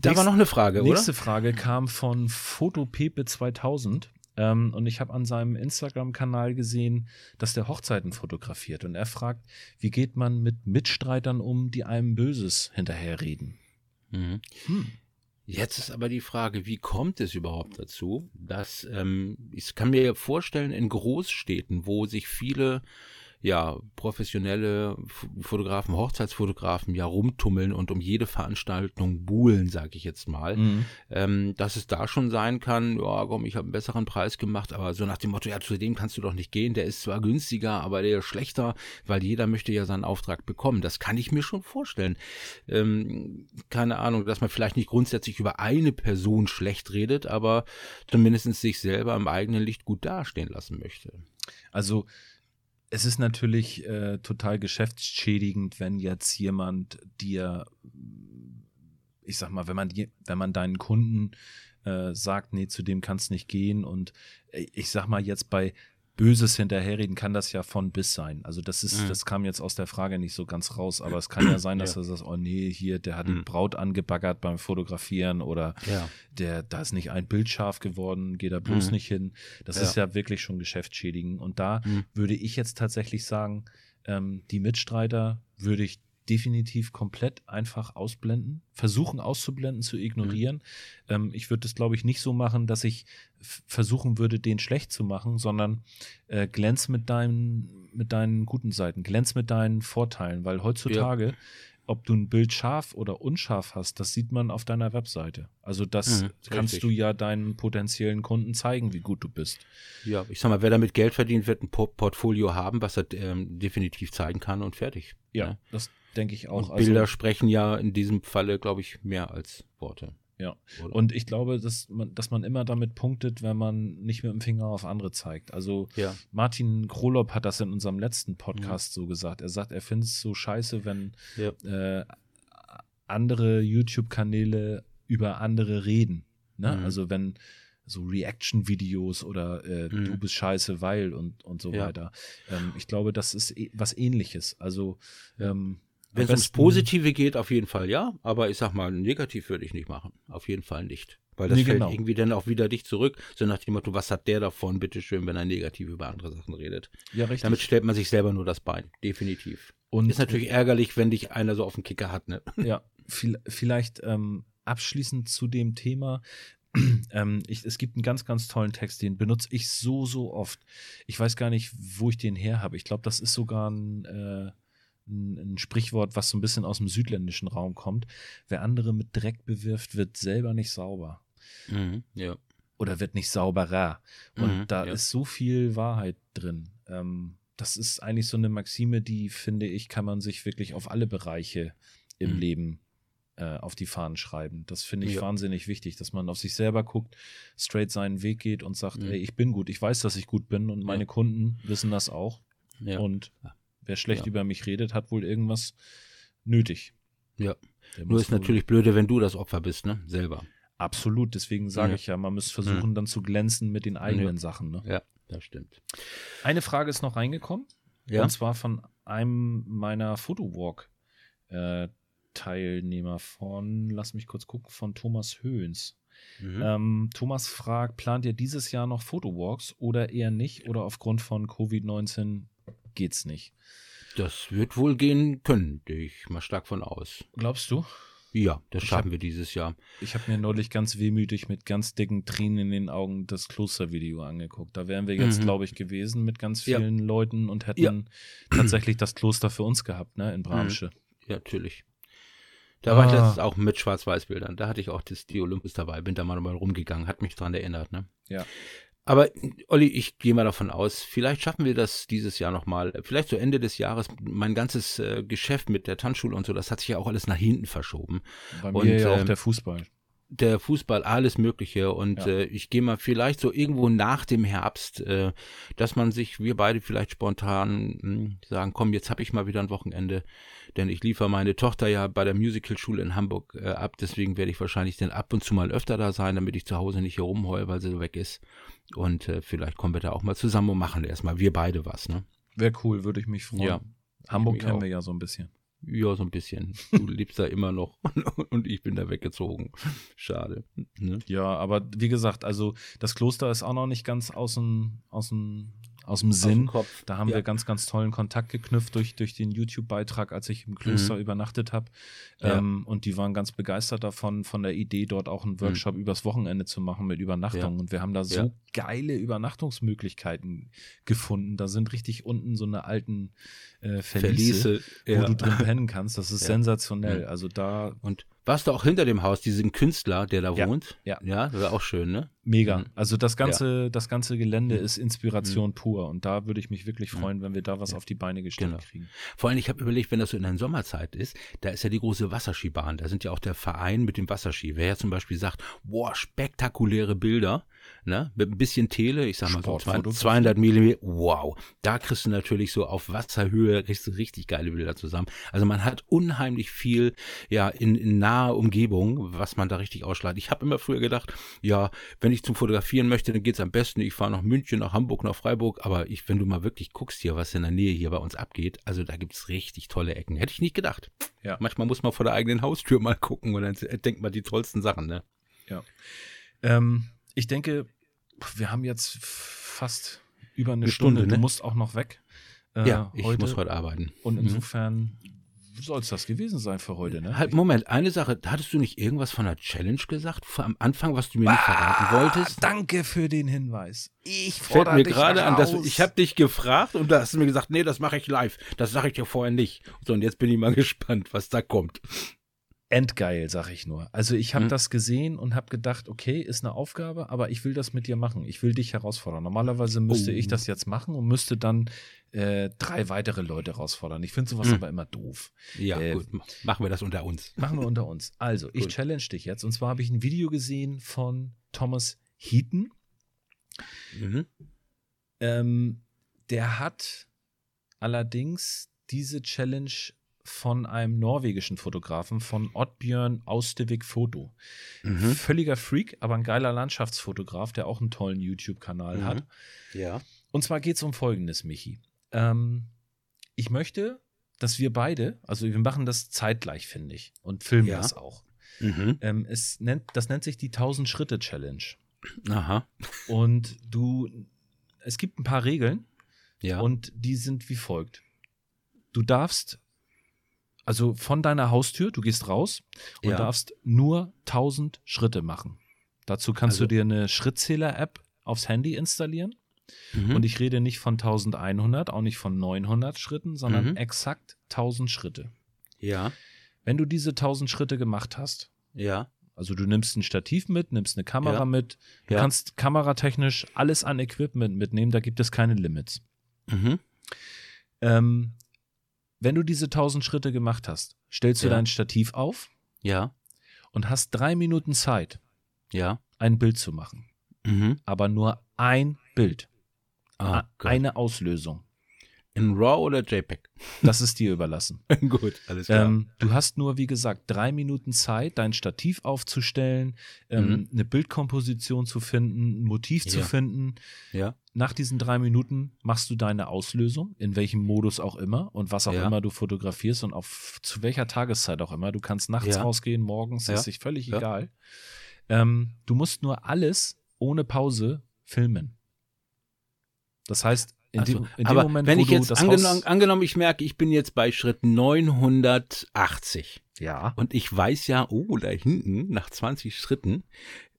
Da Nächst, war noch eine Frage, oder? Nächste Frage kam von Fotopepe 2000 ähm, und ich habe an seinem Instagram-Kanal gesehen, dass der Hochzeiten fotografiert und er fragt, wie geht man mit Mitstreitern um, die einem Böses hinterherreden? Mhm. Hm. Jetzt ist aber die Frage, wie kommt es überhaupt dazu, dass ähm, ich kann mir vorstellen, in Großstädten, wo sich viele ja professionelle Fotografen, Hochzeitsfotografen ja rumtummeln und um jede Veranstaltung buhlen, sage ich jetzt mal, mhm. ähm, dass es da schon sein kann, ja, komm, ich habe einen besseren Preis gemacht, aber so nach dem Motto, ja, zu dem kannst du doch nicht gehen, der ist zwar günstiger, aber der ist schlechter, weil jeder möchte ja seinen Auftrag bekommen. Das kann ich mir schon vorstellen. Ähm, keine Ahnung, dass man vielleicht nicht grundsätzlich über eine Person schlecht redet, aber zumindest sich selber im eigenen Licht gut dastehen lassen möchte. Also es ist natürlich äh, total geschäftsschädigend, wenn jetzt jemand dir, ich sag mal, wenn man, wenn man deinen Kunden äh, sagt, nee, zu dem kannst nicht gehen. Und äh, ich sag mal jetzt bei Böses hinterherreden kann das ja von bis sein. Also das ist, mhm. das kam jetzt aus der Frage nicht so ganz raus, aber es kann ja [CLEARS THROAT] sein, dass ja. er sagt, oh nee, hier, der hat mhm. die Braut angebaggert beim Fotografieren oder ja. der, da ist nicht ein Bild scharf geworden, geht da bloß mhm. nicht hin. Das ja. ist ja wirklich schon geschäftsschädigend. Und da mhm. würde ich jetzt tatsächlich sagen, ähm, die Mitstreiter würde ich definitiv komplett einfach ausblenden, versuchen auszublenden, zu ignorieren. Mhm. Ähm, ich würde das, glaube ich, nicht so machen, dass ich versuchen würde, den schlecht zu machen, sondern äh, glänz mit deinen, mit deinen guten Seiten, glänz mit deinen Vorteilen, weil heutzutage ja ob du ein Bild scharf oder unscharf hast, das sieht man auf deiner Webseite. Also das mhm, kannst richtig. du ja deinen potenziellen Kunden zeigen, wie gut du bist. Ja, ich sag mal, wer damit Geld verdient, wird ein Portfolio haben, was er ähm, definitiv zeigen kann und fertig. Ja, ja. das denke ich auch. Und Bilder also, sprechen ja in diesem Falle, glaube ich, mehr als Worte. Ja. Oder? Und ich glaube, dass man, dass man immer damit punktet, wenn man nicht mit dem Finger auf andere zeigt. Also ja. Martin Krolop hat das in unserem letzten Podcast ja. so gesagt. Er sagt, er findet es so scheiße, wenn ja. äh, andere YouTube-Kanäle über andere reden. Ne? Mhm. Also wenn so Reaction-Videos oder äh, mhm. du bist scheiße, weil und, und so weiter. Ähm, ich glaube, das ist e was ähnliches. Also ähm, wenn es ums Positive geht, auf jeden Fall ja, aber ich sag mal, negativ würde ich nicht machen. Auf jeden Fall nicht. Weil das nee, fällt genau. irgendwie dann auch wieder dich zurück, so nach dem Motto, was hat der davon, bitteschön, wenn er negativ über andere Sachen redet. Ja, richtig. Damit stellt man sich selber nur das Bein, definitiv. Und ist natürlich ärgerlich, wenn dich einer so auf den Kicker hat, ne? Ja, vielleicht ähm, abschließend zu dem Thema. [CLEARS THROAT] Ähm, ich, es gibt einen ganz, ganz tollen Text, den benutze ich so, so oft. Ich weiß gar nicht, wo ich den her habe. Ich glaube, das ist sogar ein äh, ein, ein, Sprichwort, was so ein bisschen aus dem südländischen Raum kommt. Wer andere mit Dreck bewirft, wird selber nicht sauber. Mhm, ja. Oder wird nicht sauberer. Und mhm, da ja. ist so viel Wahrheit drin. Ähm, das ist eigentlich so eine Maxime, die, finde ich, kann man sich wirklich auf alle Bereiche im mhm. Leben äh, auf die Fahnen schreiben. Das finde ich ja. wahnsinnig wichtig, dass man auf sich selber guckt, straight seinen Weg geht und sagt, mhm. ey, ich bin gut, ich weiß, dass ich gut bin und meine Kunden wissen das auch. Und Wer schlecht ja. über mich redet, hat wohl irgendwas nötig. Ja. Nur ist natürlich blöde, wenn du das Opfer bist, ne? Selber. Absolut, deswegen sage ja. ich ja, man muss versuchen, mhm. dann zu glänzen mit den eigenen ja. Sachen. Ne? Ja, das stimmt. Eine Frage ist noch reingekommen. Ja. Und zwar von einem meiner Photowalk-Teilnehmer äh, von, lass mich kurz gucken, von Thomas Höhns. Mhm. Ähm, Thomas fragt, plant ihr dieses Jahr noch Photowalks oder eher nicht oder aufgrund von Covid-19 geht's nicht? Das wird wohl gehen können, gehe ich mal stark von aus. Glaubst du? Ja, das ich schaffen hab, wir dieses Jahr. Ich habe mir neulich ganz wehmütig mit ganz dicken Tränen in den Augen das Klostervideo angeguckt. Da wären wir jetzt, mhm. glaube ich, gewesen mit ganz vielen ja. Leuten und hätten ja. [CLEARS THROAT] tatsächlich das Kloster für uns gehabt, ne, in Bramsche. Mhm. Ja, natürlich. Da ah. war ich letztens auch mit Schwarz-Weiß-Bildern. Da hatte ich auch das, die Olympus dabei, bin da mal rumgegangen, hat mich dran erinnert, ne? Ja. Aber Olli, ich gehe mal davon aus, vielleicht schaffen wir das dieses Jahr nochmal. Vielleicht zu Ende des Jahres. Mein ganzes äh, Geschäft mit der Tanzschule und so, das hat sich ja auch alles nach hinten verschoben. Bei mir und, ja auch ähm, der Fußball. Der Fußball, alles Mögliche. Und ja. äh, ich gehe mal vielleicht so irgendwo nach dem Herbst, äh, dass man sich, wir beide vielleicht spontan mh, hm, sagen, komm, jetzt habe ich mal wieder ein Wochenende denn ich liefere meine Tochter ja bei der Musicalschule in Hamburg äh, ab, deswegen werde ich wahrscheinlich dann ab und zu mal öfter da sein, damit ich zu Hause nicht hier rumheule, weil sie so weg ist. Und äh, vielleicht kommen wir da auch mal zusammen und machen erstmal wir beide was, ne? Wäre cool, würde ich mich freuen. Ja, Hamburg kennen wir ja so ein bisschen. Ja, so ein bisschen. Du lebst da immer noch [LAUGHS] und ich bin da weggezogen. Schade. Ne? Ja, aber wie gesagt, also das Kloster ist auch noch nicht ganz außen, außen aus dem Sinn. Da haben ja. wir ganz, ganz tollen Kontakt geknüpft durch, durch den YouTube-Beitrag, als ich im Kloster mhm. übernachtet habe. Ja. Ähm, und die waren ganz begeistert davon, von der Idee, dort auch einen mhm. Workshop mhm. übers Wochenende zu machen mit Übernachtung. Ja. Und wir haben da so geile Übernachtungsmöglichkeiten gefunden. Da sind richtig unten so eine alten äh, Verliese, Verliese wo du drin pennen kannst. Das ist [LAUGHS] sensationell. Mhm. Also da. Und warst du auch hinter dem Haus, diesen Künstler, der da ja, wohnt? Ja. Ja, das war auch schön, ne? Mega. Mhm. Also das ganze, ja. das ganze Gelände mhm. ist Inspiration mhm. pur und da würde ich mich wirklich mhm. freuen, wenn wir da was ja. auf die Beine gestellt genau. kriegen. Vor allem, ich habe überlegt, wenn das so in der Sommerzeit ist, da ist ja die große Wasserskibahn. Da sind ja auch der Verein mit dem Wasserski. Wer ja zum Beispiel sagt, boah, spektakuläre Bilder, ne? Mit ein bisschen Tele, ich sag mal so 200 Millimeter, wow. Da kriegst du natürlich so auf Wasserhöhe kriegst du richtig geile Bilder zusammen. Also man hat unheimlich viel, ja, in, in naher Umgebung, was man da richtig ausschlägt. Ich habe immer früher gedacht, ja, wenn ich zum Fotografieren möchte, dann geht's am besten. Ich fahre nach München, nach Hamburg, nach Freiburg. Aber ich, wenn du mal wirklich guckst hier, was in der Nähe hier bei uns abgeht, also da gibt's richtig tolle Ecken. Hätte ich nicht gedacht. Ja. Manchmal muss man vor der eigenen Haustür mal gucken und dann denkt man die tollsten Sachen, ne? Ja. Ähm, ich denke, wir haben jetzt fast über eine, eine Stunde. Stunde ne? Du musst auch noch weg. Äh, ja, ich heute. muss heute arbeiten. Und mhm. insofern soll es das gewesen sein für heute, ne? Halt, Moment, eine Sache. Hattest du nicht irgendwas von einer Challenge gesagt am Anfang, was du mir nicht verraten ah, wolltest? Danke für den Hinweis. Ich fällt mir gerade an, dass ich habe dich gefragt und da hast du mir gesagt, nee, das mache ich live. Das sage ich dir vorher nicht. So, und jetzt bin ich mal [LAUGHS] gespannt, was da kommt endgeil, sag ich nur. Also ich habe mhm. das gesehen und habe gedacht, okay, ist eine Aufgabe, aber ich will das mit dir machen. Ich will dich herausfordern. Normalerweise müsste oh. ich das jetzt machen und müsste dann äh, drei weitere Leute herausfordern. Ich finde sowas mhm. aber immer doof. Ja, äh, gut. Machen wir das unter uns. Machen wir unter uns. Also, ich challenge dich jetzt. Und zwar habe ich ein Video gesehen von Thomas Heaton. Mhm. Ähm, der hat allerdings diese Challenge von einem norwegischen Fotografen, von Oddbjörn Austevik Foto. Mhm. Völliger Freak, aber ein geiler Landschaftsfotograf, der auch einen tollen YouTube-Kanal mhm. hat. Ja. Und zwar geht es um Folgendes, Michi. Ähm, ich möchte, dass wir beide, also wir machen das zeitgleich, finde ich, und filmen ja. das auch. Mhm. Ähm, es nennt, das nennt sich die 1000 Schritte Challenge. Aha. Und du, es gibt ein paar Regeln. Ja. Und die sind wie folgt. Du darfst also von deiner Haustür, du gehst raus und ja. darfst nur 1000 Schritte machen. Dazu kannst also, du dir eine Schrittzähler-App aufs Handy installieren. Mhm. Und ich rede nicht von 1100, auch nicht von 900 Schritten, sondern mhm. exakt 1000 Schritte. Ja. Wenn du diese 1000 Schritte gemacht hast, ja. Also du nimmst ein Stativ mit, nimmst eine Kamera ja. mit, du ja. kannst kameratechnisch alles an Equipment mitnehmen, da gibt es keine Limits. Mhm. Ähm, wenn du diese 1000 Schritte gemacht hast, stellst du dein Stativ auf. Ja. Und hast drei Minuten Zeit. Ja. Ein Bild zu machen. Mhm. Aber nur ein Bild. Ah, eine Auslösung. In RAW oder JPEG? Das ist dir überlassen. [LAUGHS] Gut, alles klar. Ähm, du hast nur, wie gesagt, drei Minuten Zeit, dein Stativ aufzustellen, ähm, mhm. eine Bildkomposition zu finden, ein Motiv ja. zu finden. Ja. Nach diesen drei Minuten machst du deine Auslösung, in welchem Modus auch immer und was auch ja. immer du fotografierst und auf zu welcher Tageszeit auch immer. Du kannst nachts ja. rausgehen, morgens, ist sich völlig egal. Ähm, du musst nur alles ohne Pause filmen. Das heißt, in, dem, in dem Moment, wenn ich jetzt angenommen, angenommen, ich merke, ich bin jetzt bei Schritt 980. Ja. Und ich weiß ja, oh, da hinten, nach 20 Schritten,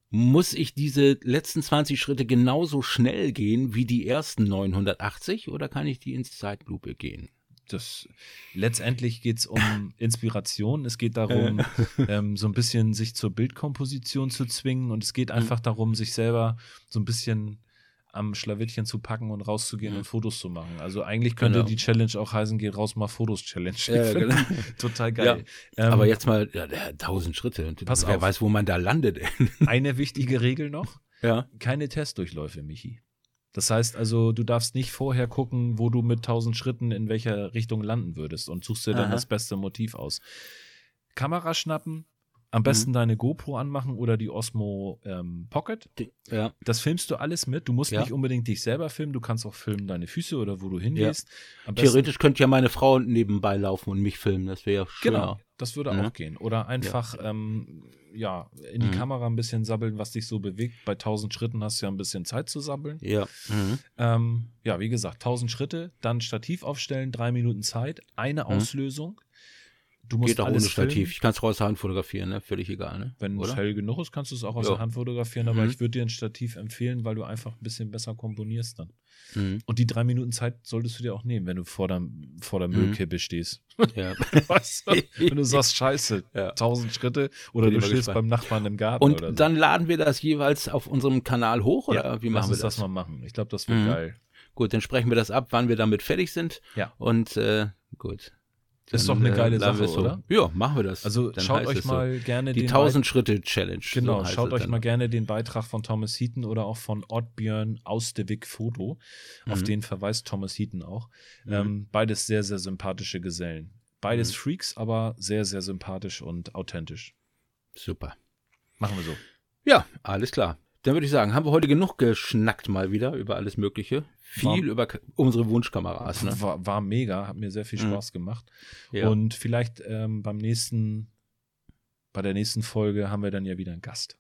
muss ich diese letzten 20 Schritte genauso schnell gehen wie die ersten 980 oder kann ich die ins Zeitlupe gehen? das letztendlich geht es um [LAUGHS] Inspiration. Es geht darum, ähm, so ein bisschen sich zur Bildkomposition zu zwingen und es geht mhm. einfach darum, sich selber so ein bisschen am Schlawittchen zu packen und rauszugehen mhm. und Fotos zu machen. Also eigentlich könnte genau. die Challenge auch heißen, geh raus mal Fotos Challenge. Ja, [LAUGHS] genau. [LAUGHS] Total geil. Ja. Ähm, Aber jetzt mal ja, tausend Schritte und pass wer auf. weiß, wo man da landet. [LAUGHS] Eine wichtige Regel noch. Ja. Keine Testdurchläufe, Michi. Das heißt also, du darfst nicht vorher gucken, wo du mit tausend Schritten in welcher Richtung landen würdest und suchst dir dann Aha. das beste Motiv aus. Kamera schnappen, Am besten mhm. deine GoPro anmachen oder die Osmo ähm, Pocket. Die, ja. Das filmst du alles mit. Du musst ja. nicht unbedingt dich selber filmen. Du kannst auch filmen deine Füße oder wo du hingehst. Ja. Theoretisch könnte ja meine Frau nebenbei laufen und mich filmen. Das wäre ja schön. Genau, das würde auch gehen. Oder einfach ähm, ja, in die mhm. Kamera ein bisschen sabbeln, was dich so bewegt. Bei 1000 Schritten hast du ja ein bisschen Zeit zu sabbeln. Ja. Mhm. Ähm, ja, wie gesagt, 1000 Schritte, dann Stativ aufstellen, drei Minuten Zeit, eine mhm. Auslösung Du musst Geht auch ohne Stativ. Filmen. Ich kann es auch aus der Hand fotografieren, ne? Völlig egal, ne? Wenn es hell genug ist, kannst du es auch aus ja. der Hand fotografieren, aber mhm. ich würde dir ein Stativ empfehlen, weil du einfach ein bisschen besser komponierst dann. Mhm. Und die drei Minuten Zeit solltest du dir auch nehmen, wenn du vor der, vor der mhm. Müllkippe mhm. stehst. [LAUGHS] Ja. [LAUGHS] weißt du? Wenn du sagst, scheiße, ja. tausend Schritte oder du stehst beim Nachbarn im Garten. Und so. dann laden wir das jeweils auf unserem Kanal hoch oder ja, wie machen wir das? das mal machen. Ich glaube, das wird mhm. geil. Gut, dann sprechen wir das ab, wann wir damit fertig sind. Ja. Und äh, gut. Ist doch eine geile Sache, so. oder? Ja, machen wir das. Also dann schaut euch mal so. gerne die den 1000 Schritte Challenge. Genau, so schaut euch mal gerne den Beitrag von Thomas Heaton oder auch von Oddbjörn aus der Wick Foto. Mhm. Auf den verweist Thomas Heaton auch. Mhm. Ähm, beides sehr, sehr sympathische Gesellen. Beides mhm. Freaks, aber sehr, sehr sympathisch und authentisch. Super. Machen wir so. Ja, alles klar. Dann würde ich sagen, haben wir heute genug geschnackt mal wieder über alles Mögliche. Viel war, über unsere Wunschkameras. Ne? War, war, mega, hat mir sehr viel mhm. Spaß mhm. gemacht. Ja. Und vielleicht ähm, beim nächsten, bei der nächsten Folge haben wir dann ja wieder einen Gast.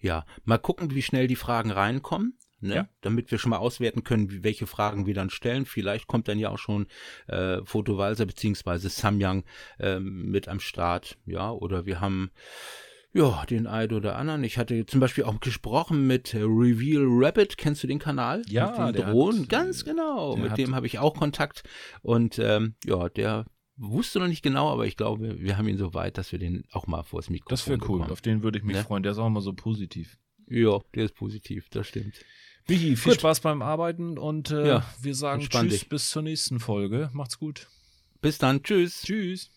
Ja, mal gucken, wie schnell die Fragen reinkommen. Ne? Ja. damit wir schon mal auswerten können, welche Fragen wir dann stellen. Vielleicht kommt dann ja auch schon äh, Fotowalser beziehungsweise Samyang ähm, mit am Start, ja, oder wir haben ja, den einen oder anderen. Ich hatte zum Beispiel auch gesprochen mit Reveal Rabbit. Kennst du den Kanal? Ja, mit den Drohnen. Hat, Ganz genau. Mit dem habe ich auch Kontakt. Und ähm, ja, der wusste noch nicht genau, aber ich glaube, wir haben ihn so weit, dass wir den auch mal vors Mikro Das wäre cool. Auf den würde ich mich ne? freuen. Der ist auch immer so positiv. Ja, der ist positiv. Das stimmt. Michi, viel gut. Spaß beim Arbeiten und äh, ja, wir sagen Tschüss dich. bis zur nächsten Folge. Macht's gut. Bis dann. Tschüss. Tschüss.